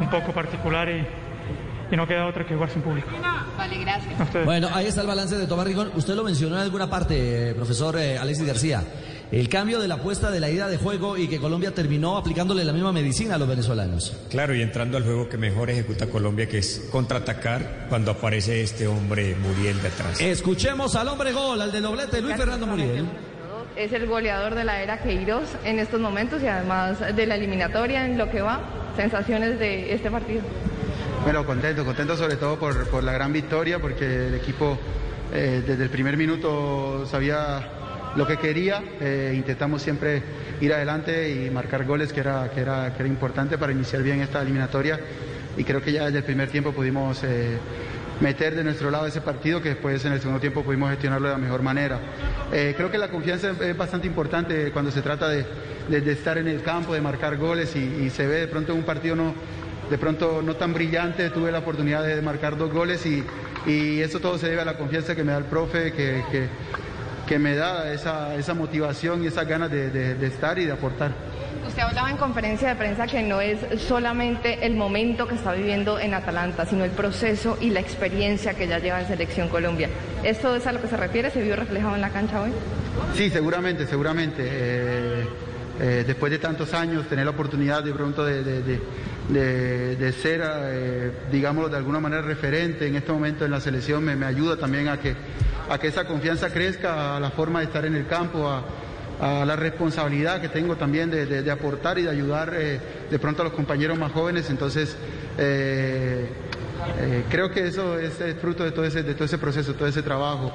un poco particular y, y no queda otra que jugar sin público. Vale, gracias. A ustedes. Bueno, ahí está el balance de Tomás Rigón. Usted lo mencionó en alguna parte, eh, profesor eh, Alexis García. El cambio de la apuesta de la ida de juego y que Colombia terminó aplicándole la misma medicina a los venezolanos. Claro, y entrando al juego que mejor ejecuta Colombia, que es contraatacar cuando aparece este hombre Muriel detrás. Escuchemos al hombre gol, al del doblete, Luis Fernando Muriel. Es el goleador de la era Queiroz en estos momentos y además de la eliminatoria en lo que va. Sensaciones de este partido. Bueno, contento, contento sobre todo por, por la gran victoria, porque el equipo eh, desde el primer minuto sabía lo que quería. Eh, intentamos siempre ir adelante y marcar goles, que era, que, era, que era importante para iniciar bien esta eliminatoria. Y creo que ya desde el primer tiempo pudimos eh, meter de nuestro lado ese partido, que después en el segundo tiempo pudimos gestionarlo de la mejor manera. Eh, creo que la confianza es bastante importante cuando se trata de, de- estar en el campo, de marcar goles y, se ve de pronto un partido no, de pronto no tan brillante, tuve la oportunidad de marcar dos goles y, y eso todo se debe a la confianza que me da el profe, que- que me da esa, esa motivación y esas ganas de, de- de estar y de aportar. Usted hablaba en conferencia de prensa que no es solamente el momento que está viviendo en Atalanta, sino el proceso y la experiencia que ya lleva en Selección Colombia. ¿Esto es a lo que se refiere? ¿Se vio reflejado en la cancha hoy? Sí, seguramente, seguramente. Eh, eh, después de tantos años, tener la oportunidad de pronto de, de- de- de- ser, eh, digámoslo de alguna manera, referente en este momento en la selección me, me ayuda también a que, a que esa confianza crezca, a la forma de estar en el campo, a, la responsabilidad que tengo también de, de- aportar y de ayudar eh, de pronto a los compañeros más jóvenes. Entonces, eh, creo que eso es, fruto de todo ese, de todo ese proceso, todo ese trabajo.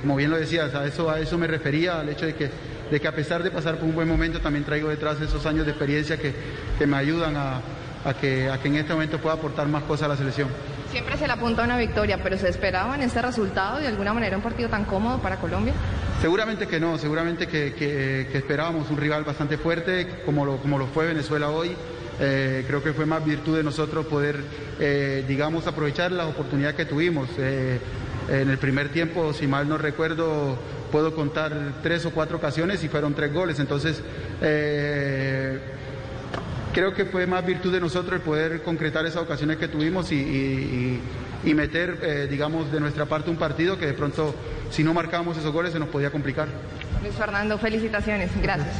Como bien lo decías, a eso, a eso me refería, al hecho de que, de que a pesar de pasar por un buen momento, también traigo detrás esos años de experiencia que, que me ayudan a, a que, a que en este momento pueda aportar más cosas a la selección. Siempre se le apunta a una victoria, pero ¿se esperaba en este resultado de alguna manera un partido tan cómodo para Colombia? Seguramente que no, seguramente que, que- que esperábamos un rival bastante fuerte, como lo, como lo fue Venezuela hoy. Eh, creo que fue más virtud de nosotros poder, eh, digamos, aprovechar las oportunidades que tuvimos. Eh, en el primer tiempo, si mal no recuerdo, puedo contar tres o cuatro ocasiones y fueron tres goles. Entonces, creo que fue más virtud de nosotros el poder concretar esas ocasiones que tuvimos y, y- y- y meter, eh, digamos, de nuestra parte un partido que de pronto, si no marcábamos esos goles, se nos podía complicar. Luis Fernando, felicitaciones. Gracias.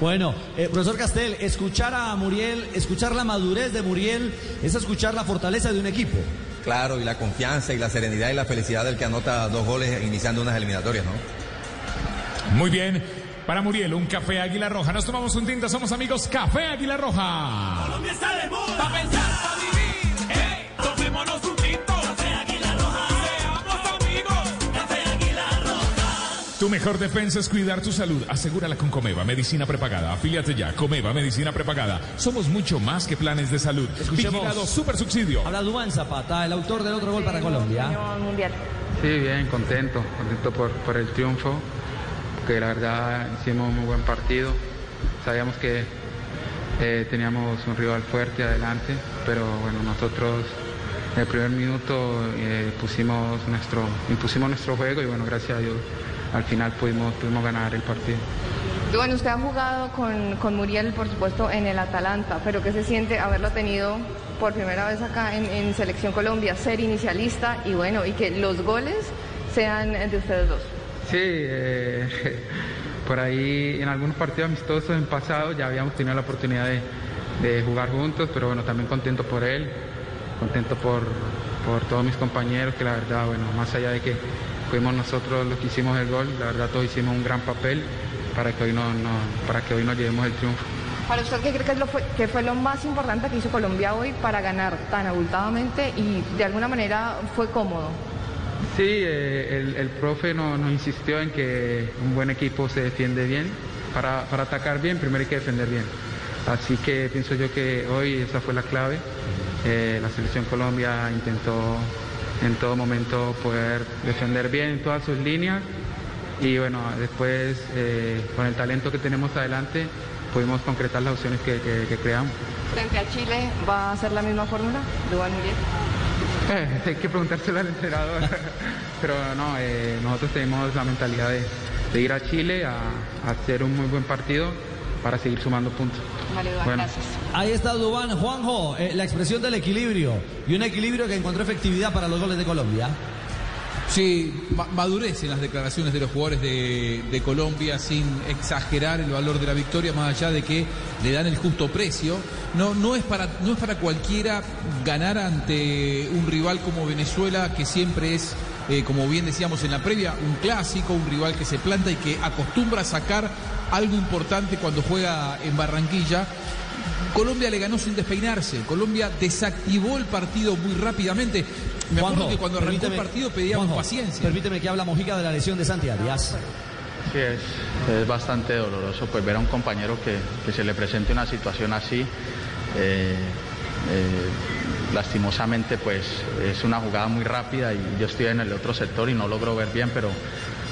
Bueno, eh, profesor Castel, escuchar a Muriel, escuchar la madurez de Muriel, es escuchar la fortaleza de un equipo. Claro, y la confianza y la serenidad y la felicidad del que anota dos goles iniciando unas eliminatorias, ¿no? Muy bien. Para Muriel, un café Águila Roja. Nos tomamos un tinta, somos amigos Café Águila Roja. Colombia está de moda. Pa' pensar, pa' vivir. Hey, tomémonos un tinto. Café Águila Roja. Seamos amigos. Café Águila Roja. Tu mejor defensa es cuidar tu salud. Asegúrala con Comeva, medicina prepagada. Afíliate ya. Comeva, medicina prepagada. Somos mucho más que planes de salud. Escuchemos. Vigilado super subsidio. Habla Dubán Zapata, el autor del otro gol para Colombia. Mundial. Sí, bien, contento, contento por, por el triunfo, que la verdad hicimos un muy buen partido. Sabíamos que eh, teníamos un rival fuerte adelante, pero bueno, nosotros en el primer minuto eh, pusimos nuestro, impusimos nuestro juego y bueno, gracias a Dios al final pudimos, pudimos ganar el partido. Bueno, usted ha jugado con, con Muriel, por supuesto, en el Atalanta, pero ¿qué se siente haberlo tenido por primera vez acá en Selección Colombia, ser inicialista y bueno, y que los goles sean de ustedes dos? Sí, eh, por ahí en algunos partidos amistosos en pasado ya habíamos tenido la oportunidad de, jugar juntos, pero bueno, también contento por él, contento por, por todos mis compañeros, que la verdad, bueno, más allá de que fuimos nosotros los que hicimos el gol, la verdad todos hicimos un gran papel para que hoy, no, para que hoy nos llevemos el triunfo. Para usted, ¿qué cree que, fue, que fue lo más importante que hizo Colombia hoy para ganar tan abultadamente y de alguna manera fue cómodo? Sí, eh, el, profe no- nos insistió en que un buen equipo se defiende bien. Para, para atacar bien, primero hay que defender bien. Así que pienso yo que hoy esa fue la clave. Eh, la selección Colombia intentó en todo momento poder defender bien en todas sus líneas y bueno, después eh, con el talento que tenemos adelante pudimos concretar las opciones que, que- creamos. Frente a Chile, ¿va a ser la misma fórmula? Duván Muriel. Eh, hay que preguntárselo al entrenador. Pero no, eh, nosotros tenemos la mentalidad de, de ir a Chile a, a hacer un muy buen partido para seguir sumando puntos. Vale, Duván, Bueno. gracias. Ahí está Dubán, Juanjo, eh, la expresión del equilibrio y un equilibrio que encontró efectividad para los goles de Colombia. Sí, ma- madurez en las declaraciones de los jugadores de, Colombia sin exagerar el valor de la victoria, más allá de que le dan el justo precio. No, no, es para, no es para cualquiera ganar ante un rival como Venezuela, que siempre es, eh, como bien decíamos en la previa, un clásico, un rival que se planta y que acostumbra a sacar algo importante cuando juega en Barranquilla. Colombia le ganó sin despeinarse. Colombia desactivó el partido muy rápidamente. Me acuerdo que cuando arrancó el partido pedíamos Juanjo, paciencia. Permíteme que habla Mojica de la lesión de Santi Arias. Sí, es, es bastante doloroso pues ver a un compañero que, que se le presente una situación así. Eh, eh, lastimosamente pues es una jugada muy rápida y yo estoy en el otro sector y no logro ver bien, pero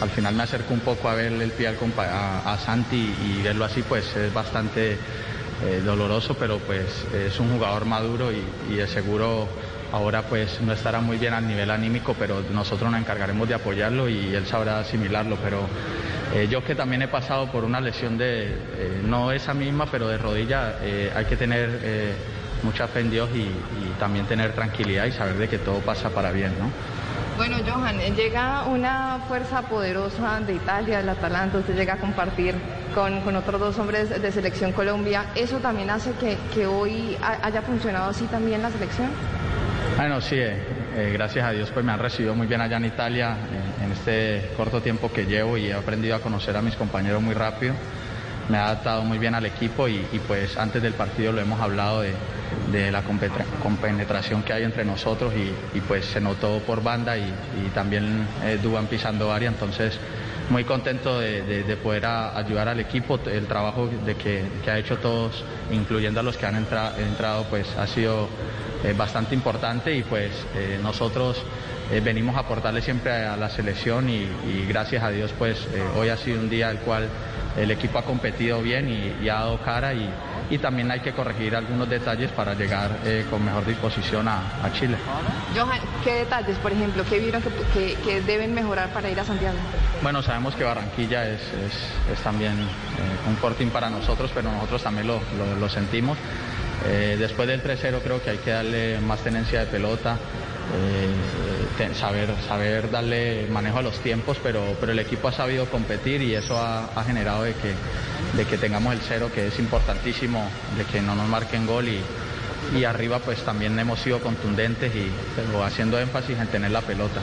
al final me acerco un poco a verle el pie al compa- a, a Santi y verlo así pues es bastante eh, doloroso, pero pues es un jugador maduro y, y de seguro ahora pues no estará muy bien al nivel anímico, pero nosotros nos encargaremos de apoyarlo y él sabrá asimilarlo, pero eh, yo que también he pasado por una lesión de, eh, no esa misma, pero de rodilla, eh, hay que tener mucha fe en Dios y, y también tener tranquilidad y saber de que todo pasa para bien, ¿no? Bueno, Johan, eh, llega una fuerza poderosa de Italia, del Atalanta, usted llega a compartir con, con otros dos hombres de Selección Colombia. ¿Eso también hace que, que hoy ha- haya funcionado así también la selección? Bueno, sí, eh, eh, gracias a Dios pues me han recibido muy bien allá en Italia en este corto tiempo que llevo y he aprendido a conocer a mis compañeros muy rápido. Me ha adaptado muy bien al equipo y, pues antes del partido lo hemos hablado de, de la compenetración que hay entre nosotros y, y, pues se notó por banda y, y también eh, Dubán pisando área, entonces muy contento de, de- de poder ayudar al equipo, el trabajo de que, que ha hecho todos, incluyendo a los que han entra- entrado, pues ha sido eh, bastante importante. Y pues eh, nosotros eh, venimos a aportarle siempre a la selección y, y gracias a Dios pues hoy ha sido un día el cual el equipo ha competido bien y, y ha dado cara y, y también hay que corregir algunos detalles para llegar eh, con mejor disposición a, a Chile. Johan, ¿qué detalles, por ejemplo, qué vieron que, que- que deben mejorar para ir a Santiago? Bueno, sabemos que Barranquilla es, es- es también eh, un fortín para nosotros, pero nosotros también lo, lo- lo sentimos. Eh, después del 3-0 creo que hay que darle más tenencia de pelota, eh, te- saber, saber darle manejo a los tiempos, pero, pero el equipo ha sabido competir y eso ha, ha generado de que, de que tengamos el cero, que es importantísimo, de que no nos marquen gol y, y arriba pues también hemos sido contundentes y pero haciendo énfasis en tener la pelota.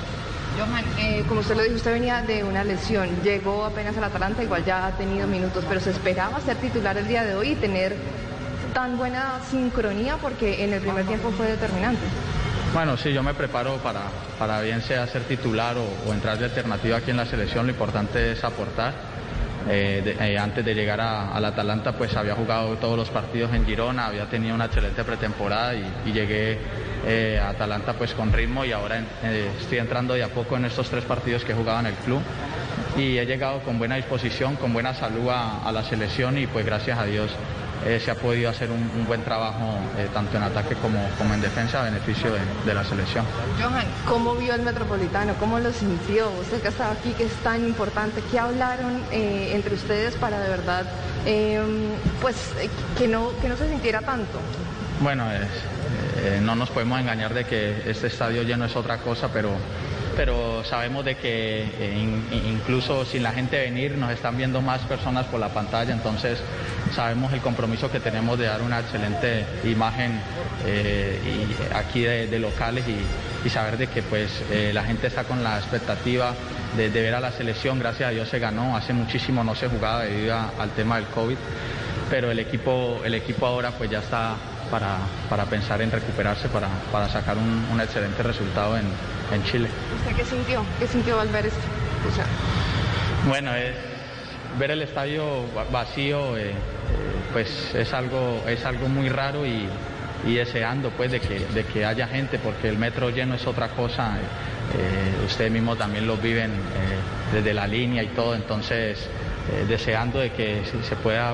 Johan, eh, como usted lo dijo, usted venía de una lesión, llegó apenas al Atalanta, igual ya ha tenido minutos, pero se esperaba ser titular el día de hoy y tener tan buena sincronía porque en el primer tiempo fue determinante. Bueno, sí, yo me preparo para, para bien sea ser titular o, entrar de alternativa aquí en la selección. Lo importante es aportar. Eh, eh, antes de llegar a- al Atalanta, pues había jugado todos los partidos en Girona, había tenido una excelente pretemporada y, llegué eh, a Atalanta pues con ritmo y ahora estoy entrando de a poco en estos tres partidos que he jugado en el club y he llegado con buena disposición, con buena salud a, a la selección y pues gracias a Dios eh, se ha podido hacer un, un buen trabajo eh, tanto en ataque como, como en defensa a beneficio de, de la selección. Johan, ¿cómo vio el Metropolitano? ¿Cómo lo sintió? Usted que estaba aquí, que es tan importante, ¿qué hablaron eh, entre ustedes para de verdad, eh, pues, que, no, que no se sintiera tanto? Bueno, no nos podemos engañar de que este estadio lleno es otra cosa, pero, pero sabemos de que eh, in- incluso sin la gente venir nos están viendo más personas por la pantalla, entonces sabemos el compromiso que tenemos de dar una excelente imagen eh, y aquí de, locales y, saber de que pues eh, la gente está con la expectativa de, ver a la selección, gracias a Dios se ganó, hace muchísimo no se jugaba debido al tema del COVID pero el equipo, el equipo ahora pues ya está para, para pensar en recuperarse, para, para sacar un, un excelente resultado en, en Chile. ¿Usted qué sintió? ¿Qué sintió al ver esto? O sea, Bueno, es- ver el estadio va- vacío eh, pues es algo, es algo muy raro y, y deseando pues de que, de que haya gente porque el metro lleno es otra cosa. eh, eh, ustedes mismos también lo viven eh, desde la línea y todo, entonces deseando de que se pueda,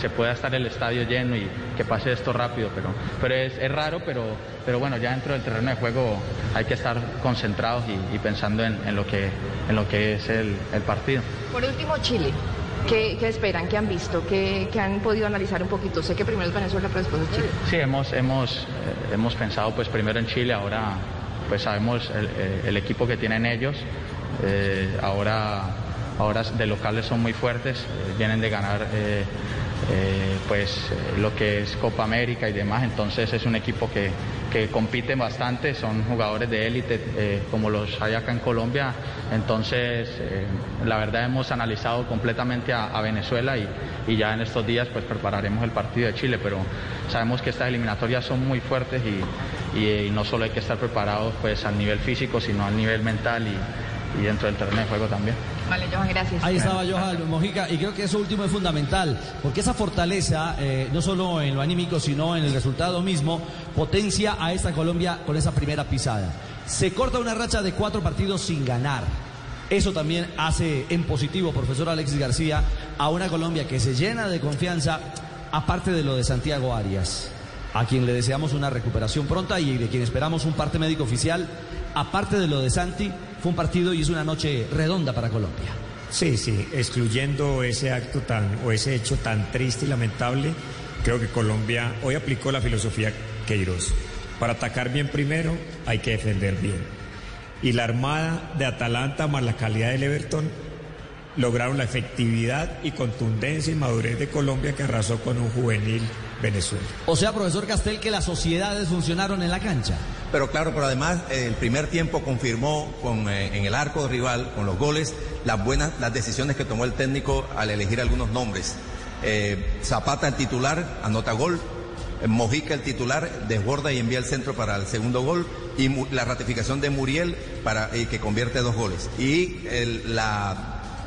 se pueda estar el estadio lleno y que pase esto rápido, pero, pero es, es raro, pero, pero bueno, ya dentro del terreno de juego hay que estar concentrados y, y pensando en, en lo que, en lo que es el, el partido. por último, Chile. ¿Qué, qué esperan? ¿Qué han visto? ¿Qué, qué han podido analizar un poquito? Sé que primero es Venezuela, pero después es Chile. Sí, hemos, hemos, eh, hemos pensado pues primero en Chile, ahora pues sabemos el, eh, el equipo que tienen ellos, eh, ahora, ahora de locales son muy fuertes, eh, vienen de ganar eh, pues eh, lo que es Copa América y demás, entonces es un equipo que, que compite bastante, son jugadores de élite eh, como los hay acá en Colombia, entonces la verdad hemos analizado completamente a, Venezuela y, y ya en estos días pues prepararemos el partido de Chile, pero sabemos que estas eliminatorias son muy fuertes y, y- y no solo hay que estar preparados pues al nivel físico, sino al nivel mental y, y dentro del terreno de juego también. Vale, Johan, gracias. Ahí estaba Johan Mojica y creo que eso último es fundamental, porque esa fortaleza, eh, no solo en lo anímico, sino en el resultado mismo, potencia a esta Colombia con esa primera pisada. Se corta una racha de cuatro partidos sin ganar. Eso también hace en positivo, profesor Alexis García, a una Colombia que se llena de confianza, aparte de lo de Santiago Arias, a quien le deseamos una recuperación pronta y de quien esperamos un parte médico oficial. Aparte de lo de Santi, fue un partido y es una noche redonda para Colombia. Sí, sí, excluyendo ese acto tan o ese hecho tan triste y lamentable, creo que Colombia hoy aplicó la filosofía Queiroz. Para atacar bien primero hay que defender bien. Y la armada de Atalanta más la calidad del Everton lograron la efectividad y contundencia y madurez de Colombia que arrasó con un juvenil Venezuela. O sea, profesor Castel, que las sociedades funcionaron en la cancha. Pero claro, pero además eh, el primer tiempo confirmó con, eh, en el arco rival, con los goles, las buenas, las decisiones que tomó el técnico al elegir algunos nombres. Eh, Zapata el titular, anota gol. Mojica el titular, desborda y envía el centro para el segundo gol. Y la ratificación de Muriel para que convierte dos goles. Y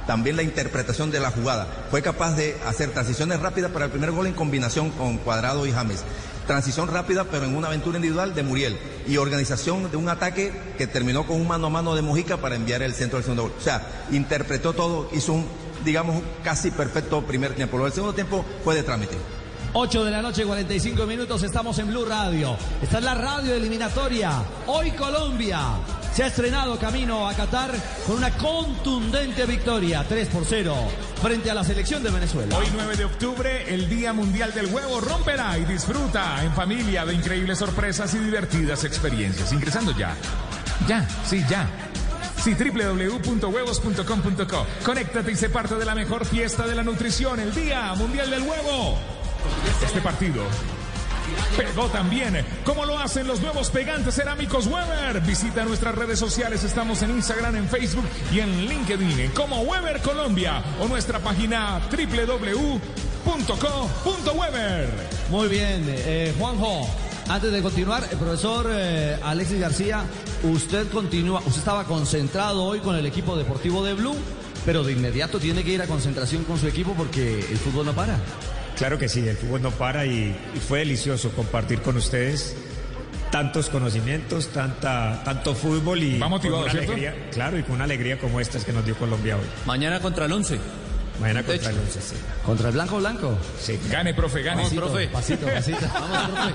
también la interpretación de la jugada. Fue capaz de hacer transiciones rápidas para el primer gol en combinación con Cuadrado y James. Transición rápida, pero en una aventura individual de Muriel. Y organización de un ataque que terminó con un mano a mano de Mojica para enviar el centro del segundo gol. O sea, interpretó todo, hizo un, digamos, casi perfecto primer tiempo. Lo del segundo tiempo fue de trámite. 8 de la noche, 45 minutos, estamos en Blue Radio. Esta es la radio eliminatoria. Hoy Colombia se ha estrenado camino a Qatar con una contundente victoria, 3 por 0, frente a la selección de Venezuela. Hoy 9 de octubre, el Día Mundial del Huevo, rómpela y disfruta en familia de increíbles sorpresas y divertidas experiencias. Ingresando ya. Ya, sí, ya. Sí, www.huevos.com.co. Conéctate y sé parte de la mejor fiesta de la nutrición, el Día Mundial del Huevo. Este partido pegó también, como lo hacen los nuevos pegantes cerámicos Weber. Visita nuestras redes sociales, estamos en Instagram, en Facebook y en LinkedIn como Weber Colombia o nuestra página www.co.weber. Muy bien, eh, Juanjo. Antes de continuar, el profesor eh, Alexis García, usted continúa, usted estaba concentrado hoy con el equipo deportivo de Blue, pero de inmediato tiene que ir a concentración con su equipo porque el fútbol no para. Claro que sí, el fútbol no para y, y fue delicioso compartir con ustedes tantos conocimientos, tanta, tanto fútbol y Va motivado, con una ¿cierto? alegría, claro, y con una alegría como esta que nos dio Colombia hoy. Mañana contra el 11. Mañana contra el 11, sí. ¿Contra el blanco blanco? Sí. Gane, profe, gane. Pasito, profe. Pasito, pasito. Vamos, profe.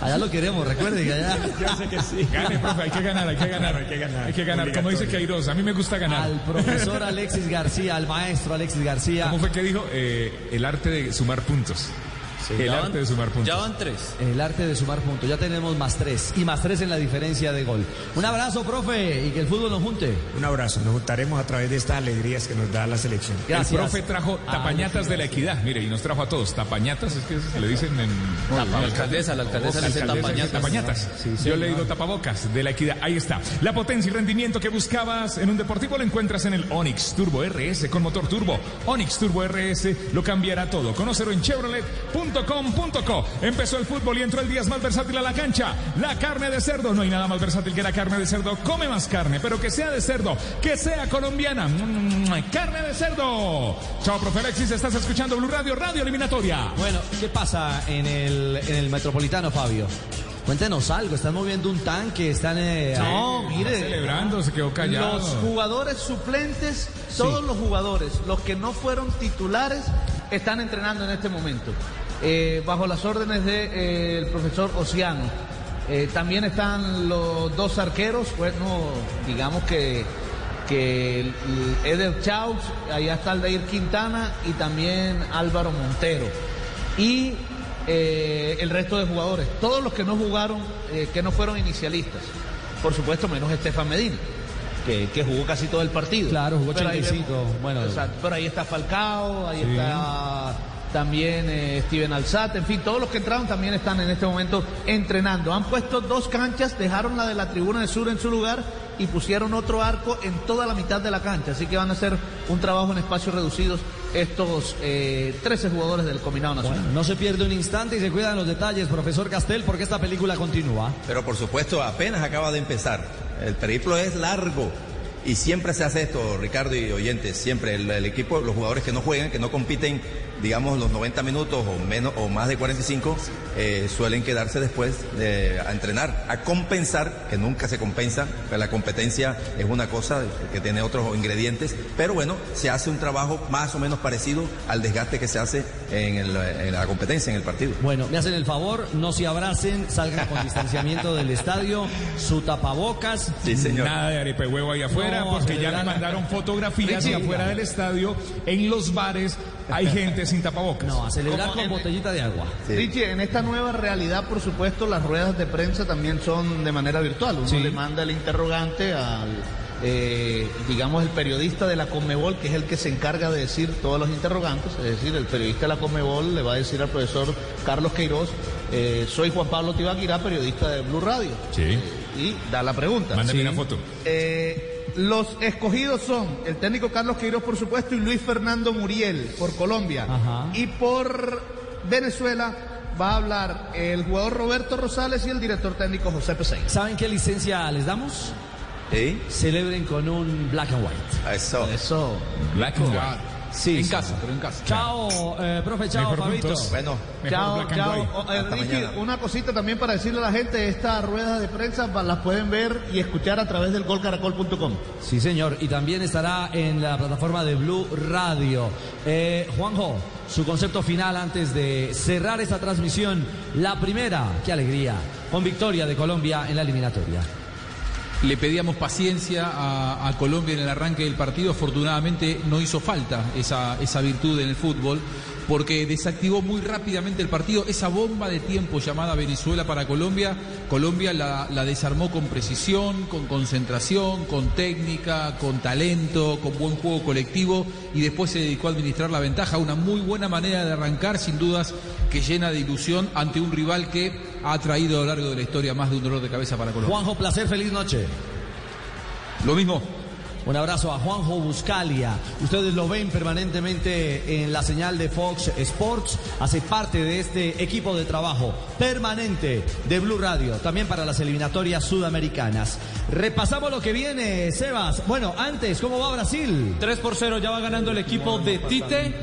Allá lo queremos, recuerde que allá. Yo sé que sí. Gane, profe, hay que ganar, hay que ganar. Hay que ganar. Hay que ganar. Como dice. Queiroz, a mí me gusta ganar. Al profesor Alexis García, al maestro Alexis García. ¿Cómo fue que dijo? Eh, el arte de sumar puntos. El arte van- de sumar puntos. Ya van tres. El arte de sumar puntos. Ya tenemos más tres. Y más tres en la diferencia de gol. Un abrazo, profe, y que el fútbol nos junte. Un abrazo, nos juntaremos a través de estas alegrías que nos da la selección. Gracias. El profe trajo tapañatas de la equidad, mire, y nos trajo a todos. Tapañatas, es que se le dicen en... La alcaldesa, la alcaldesa le dice tapañatas. tapañatas. Yo le digo tapabocas de la equidad. Ahí está. La potencia y rendimiento que buscabas en un deportivo lo encuentras en el Onix Turbo RS con motor turbo. Onix Turbo RS lo cambiará todo. Conócelo en chevrolet.com.co. Empezó el fútbol y entró el día más versátil a la cancha. La carne de cerdo. No hay nada más versátil que la carne de cerdo. Come más carne, pero que sea de cerdo, que sea colombiana. Mm, Carne de cerdo. Chao, profe Alexis. Estás escuchando Blue Radio, Radio Eliminatoria. Bueno, ¿qué pasa en el, en el Metropolitano, Fabio? Cuéntenos algo, están moviendo un tanque, están... eh, No, mire. Celebrando, se quedó callado. Los jugadores suplentes, todos los jugadores, los que no fueron titulares, están entrenando en este momento, eh, bajo las órdenes del profesor Ociano. Eh, también están los dos arqueros, bueno, digamos que, que Eder Chaus, allá está Aldair Quintana y también Álvaro Montero. Y eh, el resto de jugadores, todos los que no jugaron, eh, que no fueron inicialistas. Por supuesto, menos Estefan Medina, que, que jugó casi todo el partido. Claro, jugó Pero ahí 85, bueno. Exacto, pero ahí está Falcao, ahí Sí. está también eh, Steven Alzate, en fin, todos los que entraron también están en este momento entrenando. Han puesto dos canchas, dejaron la de la tribuna del sur en su lugar y pusieron otro arco en toda la mitad de la cancha. Así que van a hacer un trabajo en espacios reducidos estos eh, 13 jugadores del Combinado Nacional. Bueno, no se pierde un instante y se cuidan los detalles, profesor Castel, porque esta película continúa. Pero por supuesto, apenas acaba de empezar. El periplo es largo. Y siempre se hace esto, Ricardo y oyentes, siempre el, el equipo, los jugadores que no juegan, que no compiten, digamos, los 90 minutos o menos o más de 45, eh, suelen quedarse después de, a entrenar, a compensar, que nunca se compensa, pero la competencia es una cosa que tiene otros ingredientes, pero bueno, se hace un trabajo más o menos parecido al desgaste que se hace en, el- en la competencia, en el partido. Bueno, me hacen el favor, no se abracen, salgan con distanciamiento del estadio, su tapabocas. Sí, señor. Nada de arepe huevo ahí afuera, No, porque ya me mandaron fotografías y Richie, afuera del estadio, en los bares, hay gente sin tapabocas. No, a celebrar Como con en- botellita de agua. Richie, en esta nueva realidad, por supuesto, las ruedas de prensa también son de manera virtual. Uno Sí. le manda el interrogante al, eh, digamos, el periodista de la Conmebol, que es el que se encarga de decir todos los interrogantes. Es decir, el periodista de la Conmebol le va a decir al profesor Carlos Queiroz, eh, soy Juan Pablo Tibaquirá, periodista de Blue Radio. Sí. Y da la pregunta. Mándame Sí. una foto. Eh, los escogidos son el técnico Carlos Queiroz, por supuesto, y Luis Fernando Muriel por Colombia. Ajá. Y por Venezuela va a hablar el jugador Roberto Rosales y el director técnico José Peseiro. ¿Saben qué licencia les damos? ¿Sí? Celebren con un black and white. Eso. Eso. Black and white. Sí, en sí, casa, sí. pero en casa. Chao, eh, profe, chao, Mejor Fabito. juntos. Bueno, Chao, chao. Oh, eh, Ricky, mañana. una cosita también para decirle a la gente, estas ruedas de prensa las pueden ver y escuchar a través del golcaracol.com. Sí, señor. Y también estará en la plataforma de Blue Radio. Eh, Juanjo, su concepto final antes de cerrar esta transmisión. La primera, qué alegría, con victoria de Colombia en la eliminatoria. Le pedíamos paciencia a, Colombia en el arranque del partido. Afortunadamente no hizo falta esa, esa virtud en el fútbol porque desactivó muy rápidamente el partido. Esa bomba de tiempo llamada Venezuela para Colombia, Colombia la, la desarmó con precisión, con concentración, con técnica, con talento, con buen juego colectivo y después se dedicó a administrar la ventaja. Una muy buena manera de arrancar, sin dudas, que llena de ilusión ante un rival que ha traído a lo largo de la historia más de un dolor de cabeza para Colombia. Juanjo, placer, feliz noche. Lo mismo. Un abrazo a Juanjo Buscalia. Ustedes lo ven permanentemente en la señal de Fox Sports. Hace parte de este equipo de trabajo permanente de Blue Radio, también para las eliminatorias sudamericanas. Repasamos lo que viene, Sebas. Bueno, antes, ¿cómo va Brasil? 3 por 0 ya va ganando el equipo de Tite.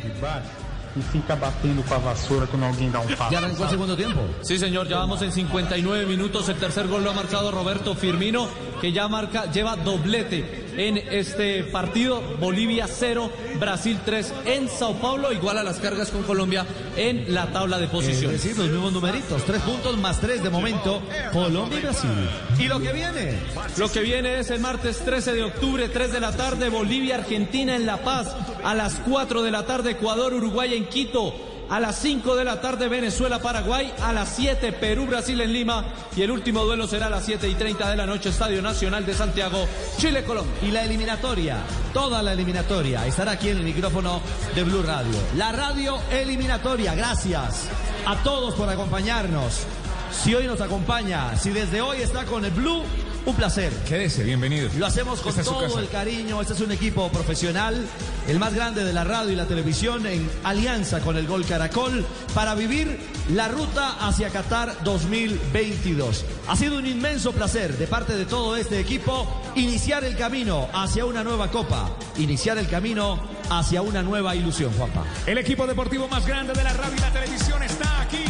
E fica batendo com a vassoura quando alguém dá um passo. Ya arrancó el segundo tiempo. Sí, señor, ya vamos en 59 minutos. El tercer gol lo ha marcado Roberto Firmino, que ya marca, lleva doblete en este partido. Bolivia 0, Brasil 3 en Sao Paulo, igual a las cargas con Colombia en la tabla de Es posiciones. decir, los mismos numeritos. Tres puntos más tres de momento. Colombia y Brasil. ¿Y lo que viene? Lo que viene es el martes 13 de octubre, 3 de la tarde, Bolivia, Argentina en La Paz. A las 4 de la tarde, Ecuador, Uruguay en Quito. A las 5 de la tarde, Venezuela, Paraguay. A las 7, Perú, Brasil en Lima. Y el último duelo será a las 7 y 30 de la noche, Estadio Nacional de Santiago, Chile, Colombia. Y la eliminatoria, toda la eliminatoria, estará aquí en el micrófono de Blue Radio. La radio eliminatoria, gracias a todos por acompañarnos. Si hoy nos acompaña, si desde hoy está con el Blue, un placer. Quédese, bienvenido. Lo hacemos con todo el cariño. Este es un equipo profesional, el más grande de la radio y la televisión, en alianza con el Gol Caracol, para vivir la ruta hacia Qatar 2022. Ha sido un inmenso placer de parte de todo este equipo iniciar el camino hacia una nueva copa, iniciar el camino hacia una nueva ilusión, Juanpa. El equipo deportivo más grande de la radio y la televisión está aquí.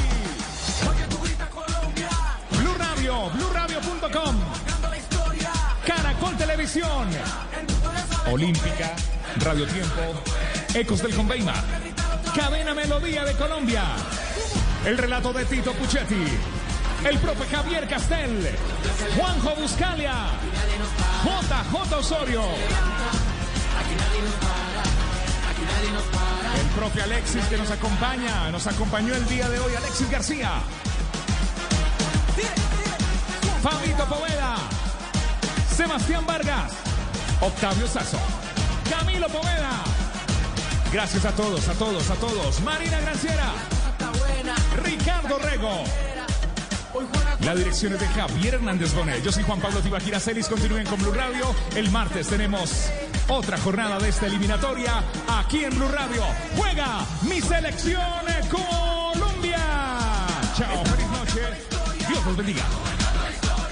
Blue Radio, BlueRadio.com, Olímpica, Radio Tiempo, Ecos del Conveima, Cadena Melodía de Colombia, el relato de Tito Puchetti, el profe Javier Castel, Juanjo Buscalia, JJ Osorio. El profe Alexis que nos acompaña, nos acompañó el día de hoy, Alexis García. Fabito Poveda. Sebastián Vargas. Octavio Sazo. Camilo Poveda. Gracias a todos, a todos, a todos. Marina Granciera. Ricardo Rego. La dirección es de Javier Hernández Bonet. Yo soy Juan Pablo Tibaquira Celis. Continúen con Blue Radio. El martes tenemos otra jornada de esta eliminatoria aquí en Blue Radio. Juega mi selección Colombia. Chao, feliz noche. Dios los bendiga.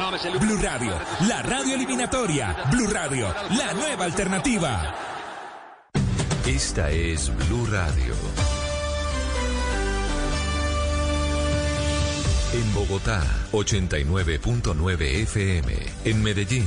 Blue Radio, la radio eliminatoria. Blue Radio, la nueva alternativa. Esta es Blue Radio. En Bogotá, 89.9 FM. En Medellín,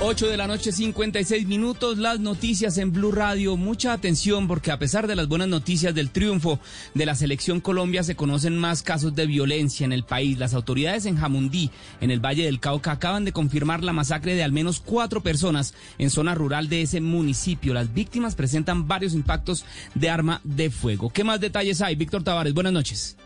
8 de la noche, 56 minutos, las noticias en Blue Radio. Mucha atención porque a pesar de las buenas noticias del triunfo de la selección Colombia, se conocen más casos de violencia en el país. Las autoridades en Jamundí, en el Valle del Cauca, acaban de confirmar la masacre de al menos cuatro personas en zona rural de ese municipio. Las víctimas presentan varios impactos de arma de fuego. ¿Qué más detalles hay? Víctor Tavares, buenas noches.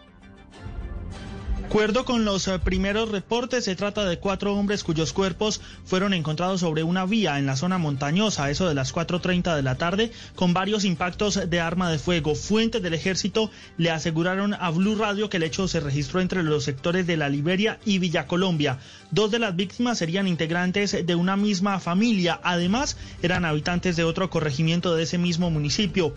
Acuerdo con los eh, primeros reportes, se trata de cuatro hombres cuyos cuerpos fueron encontrados sobre una vía en la zona montañosa, eso de las 4.30 de la tarde, con varios impactos de arma de fuego. Fuentes del ejército le aseguraron a Blue Radio que el hecho se registró entre los sectores de La Liberia y Villa Colombia. Dos de las víctimas serían integrantes de una misma familia, además eran habitantes de otro corregimiento de ese mismo municipio.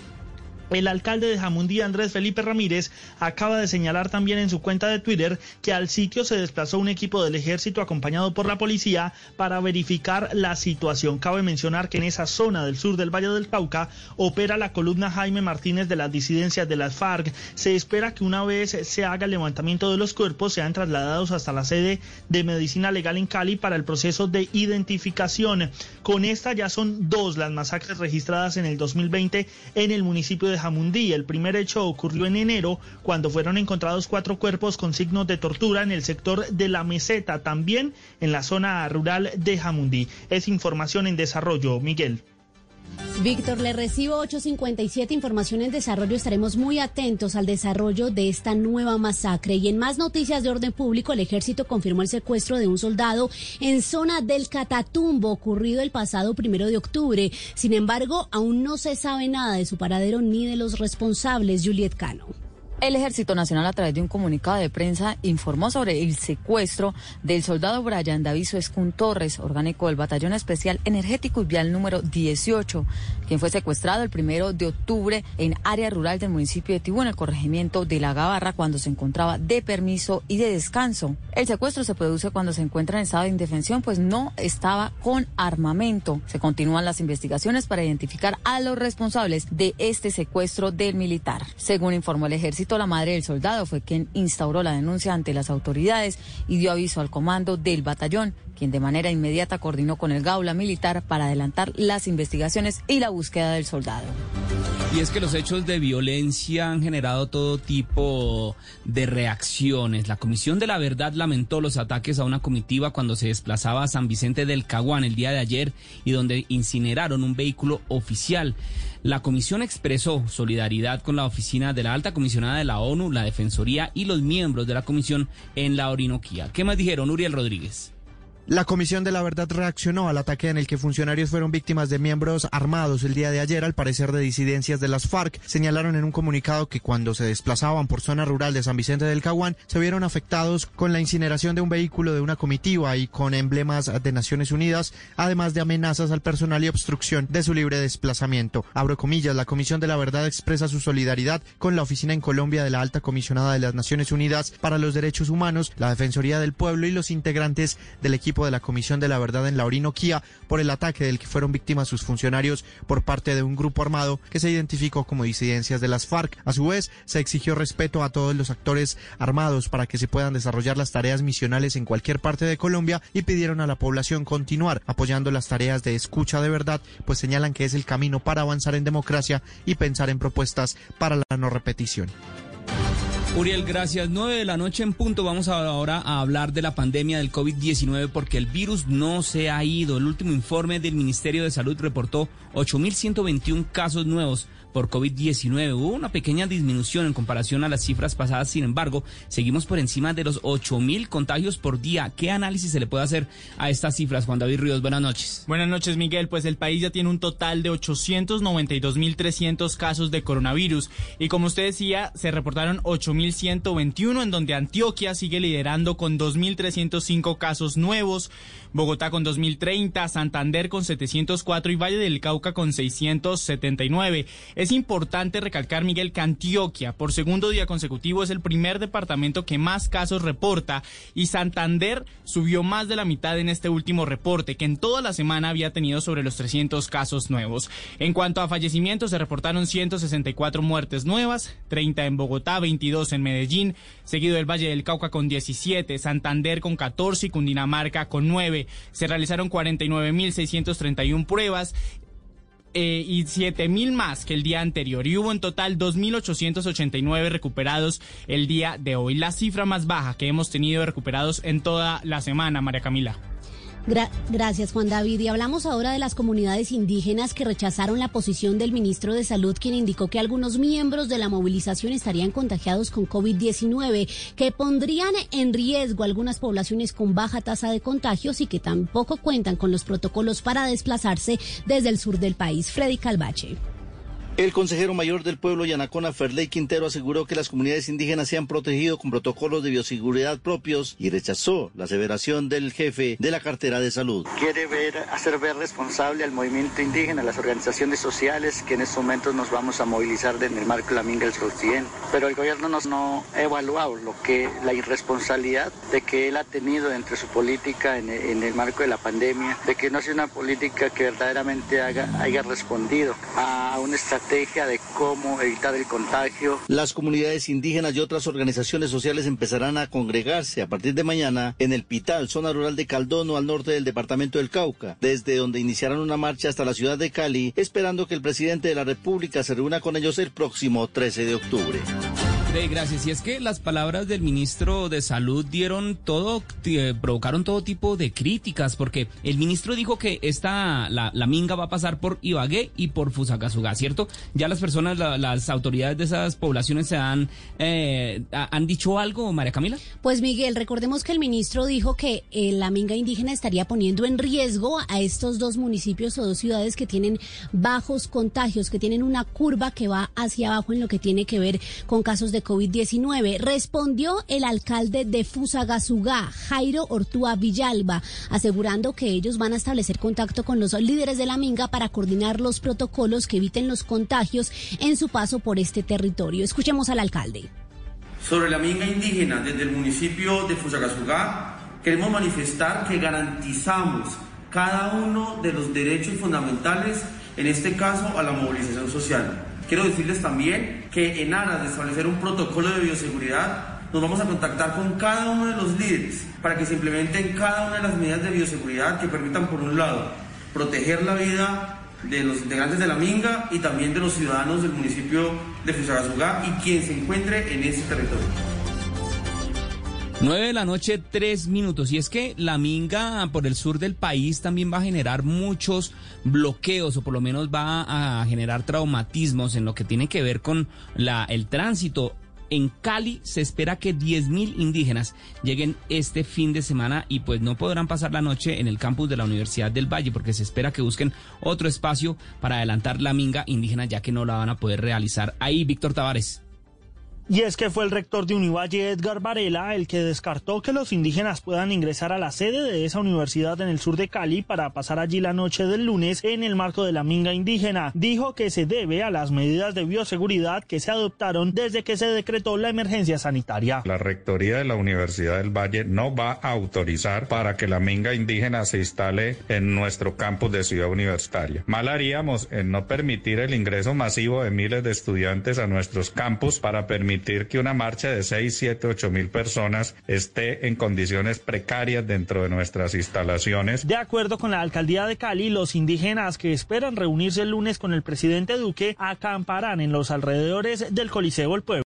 El alcalde de Jamundí, Andrés Felipe Ramírez, acaba de señalar también en su cuenta de Twitter que al sitio se desplazó un equipo del ejército acompañado por la policía para verificar la situación. Cabe mencionar que en esa zona del sur del Valle del Cauca opera la columna Jaime Martínez de las disidencias de las FARC. Se espera que una vez se haga el levantamiento de los cuerpos sean trasladados hasta la sede de medicina legal en Cali para el proceso de identificación. Con esta ya son dos las masacres registradas en el 2020 en el municipio de Jamundí. El primer hecho ocurrió en enero cuando fueron encontrados cuatro cuerpos con signos de tortura en el sector de la meseta, también en la zona rural de Jamundí. Es información en desarrollo, Miguel. Víctor, le recibo 857 información en desarrollo. Estaremos muy atentos al desarrollo de esta nueva masacre. Y en más noticias de orden público, el ejército confirmó el secuestro de un soldado en zona del Catatumbo, ocurrido el pasado primero de octubre. Sin embargo, aún no se sabe nada de su paradero ni de los responsables, Juliet Cano. El Ejército Nacional, a través de un comunicado de prensa, informó sobre el secuestro del soldado Brian Daviso Escun Torres, orgánico del Batallón Especial Energético y Vial número 18, quien fue secuestrado el primero de octubre en área rural del municipio de Tibú, en el corregimiento de La Gabarra, cuando se encontraba de permiso y de descanso. El secuestro se produce cuando se encuentra en estado de indefensión, pues no estaba con armamento. Se continúan las investigaciones para identificar a los responsables de este secuestro del militar. Según informó el Ejército, la madre del soldado fue quien instauró la denuncia ante las autoridades y dio aviso al comando del batallón, quien de manera inmediata coordinó con el Gaula militar para adelantar las investigaciones y la búsqueda del soldado. Y es que los hechos de violencia han generado todo tipo de reacciones. La Comisión de la Verdad lamentó los ataques a una comitiva cuando se desplazaba a San Vicente del Caguán el día de ayer y donde incineraron un vehículo oficial. La comisión expresó solidaridad con la oficina de la alta comisionada de la ONU, la Defensoría y los miembros de la comisión en la Orinoquía. ¿Qué más dijeron, Uriel Rodríguez? La Comisión de la Verdad reaccionó al ataque en el que funcionarios fueron víctimas de miembros armados el día de ayer, al parecer de disidencias de las FARC. Señalaron en un comunicado que cuando se desplazaban por zona rural de San Vicente del Caguán, se vieron afectados con la incineración de un vehículo de una comitiva y con emblemas de Naciones Unidas, además de amenazas al personal y obstrucción de su libre desplazamiento. Abro comillas, la Comisión de la Verdad expresa su solidaridad con la oficina en Colombia de la Alta Comisionada de las Naciones Unidas para los Derechos Humanos, la Defensoría del Pueblo y los integrantes del equipo de la Comisión de la Verdad en la Orinoquía por el ataque del que fueron víctimas sus funcionarios por parte de un grupo armado que se identificó como disidencias de las FARC. A su vez, se exigió respeto a todos los actores armados para que se puedan desarrollar las tareas misionales en cualquier parte de Colombia y pidieron a la población continuar apoyando las tareas de escucha de verdad, pues señalan que es el camino para avanzar en democracia y pensar en propuestas para la no repetición. Uriel, gracias. 9 de la noche en punto. Vamos ahora a hablar de la pandemia del COVID-19 porque el virus no se ha ido. El último informe del Ministerio de Salud reportó 8.121 casos nuevos por COVID-19. Hubo una pequeña disminución en comparación a las cifras pasadas, sin embargo, seguimos por encima de los 8.000 contagios por día. ¿Qué análisis se le puede hacer a estas cifras, Juan David Ríos? Buenas noches. Buenas noches, Miguel. Pues el país ya tiene un total de 892.300 casos de coronavirus. Y como usted decía, se reportaron 8.121, en donde Antioquia sigue liderando con 2.305 casos nuevos, Bogotá con 2.030, Santander con 704 y Valle del Cauca con 679. Es importante recalcar, Miguel, que Antioquia por segundo día consecutivo es el primer departamento que más casos reporta y Santander subió más de la mitad en este último reporte, que en toda la semana había tenido sobre los 300 casos nuevos. En cuanto a fallecimientos, se reportaron 164 muertes nuevas, 30 en Bogotá, 22 en Medellín, seguido del Valle del Cauca con 17, Santander con 14 y Cundinamarca con 9. Se realizaron 49.631 pruebas eh, y 7 mil más que el día anterior y hubo en total 2.889 recuperados el día de hoy, la cifra más baja que hemos tenido recuperados en toda la semana, María Camila gracias, Juan David. Y hablamos ahora de las comunidades indígenas que rechazaron la posición del ministro de Salud, quien indicó que algunos miembros de la movilización estarían contagiados con COVID-19, que pondrían en riesgo algunas poblaciones con baja tasa de contagios y que tampoco cuentan con los protocolos para desplazarse desde el sur del país. Freddy Calvache. El consejero mayor del pueblo Yanacona, Ferley Quintero, aseguró que las comunidades indígenas se han protegido con protocolos de bioseguridad propios y rechazó la aseveración del jefe de la cartera de salud. Quiere ver, hacer ver responsable al movimiento indígena, a las organizaciones sociales que en estos momentos nos vamos a movilizar en el marco de la Minga del Occidente. Pero el gobierno nos no ha evaluado lo que la irresponsabilidad de que él ha tenido entre su política en, en el marco de la pandemia, de que no sido una política que verdaderamente haga, haya respondido a un estrategia estrategia de cómo evitar el contagio. Las comunidades indígenas y otras organizaciones sociales empezarán a congregarse a partir de mañana en el Pital, zona rural de Caldono, al norte del departamento del Cauca, desde donde iniciarán una marcha hasta la ciudad de Cali, esperando que el presidente de la República se reúna con ellos el próximo 13 de octubre gracias. Y es que las palabras del ministro de Salud dieron todo, eh, provocaron todo tipo de críticas, porque el ministro dijo que esta, la, minga va a pasar por Ibagué y por Fusagasugá, ¿cierto? Ya las personas, las autoridades de esas poblaciones se han, eh, han dicho algo, María Camila. Pues Miguel, recordemos que el ministro dijo que eh, la minga indígena estaría poniendo en riesgo a estos dos municipios o dos ciudades que tienen bajos contagios, que tienen una curva que va hacia abajo en lo que tiene que ver con casos de COVID-19. Respondió el alcalde de Fusagasugá, Jairo Ortúa Villalba, asegurando que ellos van a establecer contacto con los líderes de la Minga para coordinar los protocolos que eviten los contagios en su paso por este territorio. Escuchemos al alcalde. Sobre la minga indígena, desde el municipio de Fusagasugá, queremos manifestar que garantizamos cada uno de los derechos fundamentales, en este caso a la movilización social. Quiero decirles también que en aras de establecer un protocolo de bioseguridad, nos vamos a contactar con cada uno de los líderes para que se implementen cada una de las medidas de bioseguridad que permitan, por un lado, proteger la vida de los integrantes de la Minga y también de los ciudadanos del municipio de Fusagasugá y quien se encuentre en ese territorio. 9 de la noche, 3 minutos. Y es que la minga por el sur del país también va a generar muchos bloqueos o por lo menos va a generar traumatismos en lo que tiene que ver con la, el tránsito. En Cali se espera que 10.000 indígenas lleguen este fin de semana y pues no podrán pasar la noche en el campus de la Universidad del Valle porque se espera que busquen otro espacio para adelantar la minga indígena ya que no la van a poder realizar ahí. Víctor Tavares. Y es que fue el rector de Univalle, Edgar Varela, el que descartó que los indígenas puedan ingresar a la sede de esa universidad en el sur de Cali para pasar allí la noche del lunes en el marco de la minga indígena. Dijo que se debe a las medidas de bioseguridad que se adoptaron desde que se decretó la emergencia sanitaria. La rectoría de la Universidad del Valle no va a autorizar para que la minga indígena se instale en nuestro campus de ciudad universitaria. Mal haríamos en no permitir el ingreso masivo de miles de estudiantes a nuestros campus para permitir que una marcha de 6, 7, 8 mil personas esté en condiciones precarias dentro de nuestras instalaciones. De acuerdo con la alcaldía de Cali, los indígenas que esperan reunirse el lunes con el presidente Duque acamparán en los alrededores del Coliseo El Pueblo.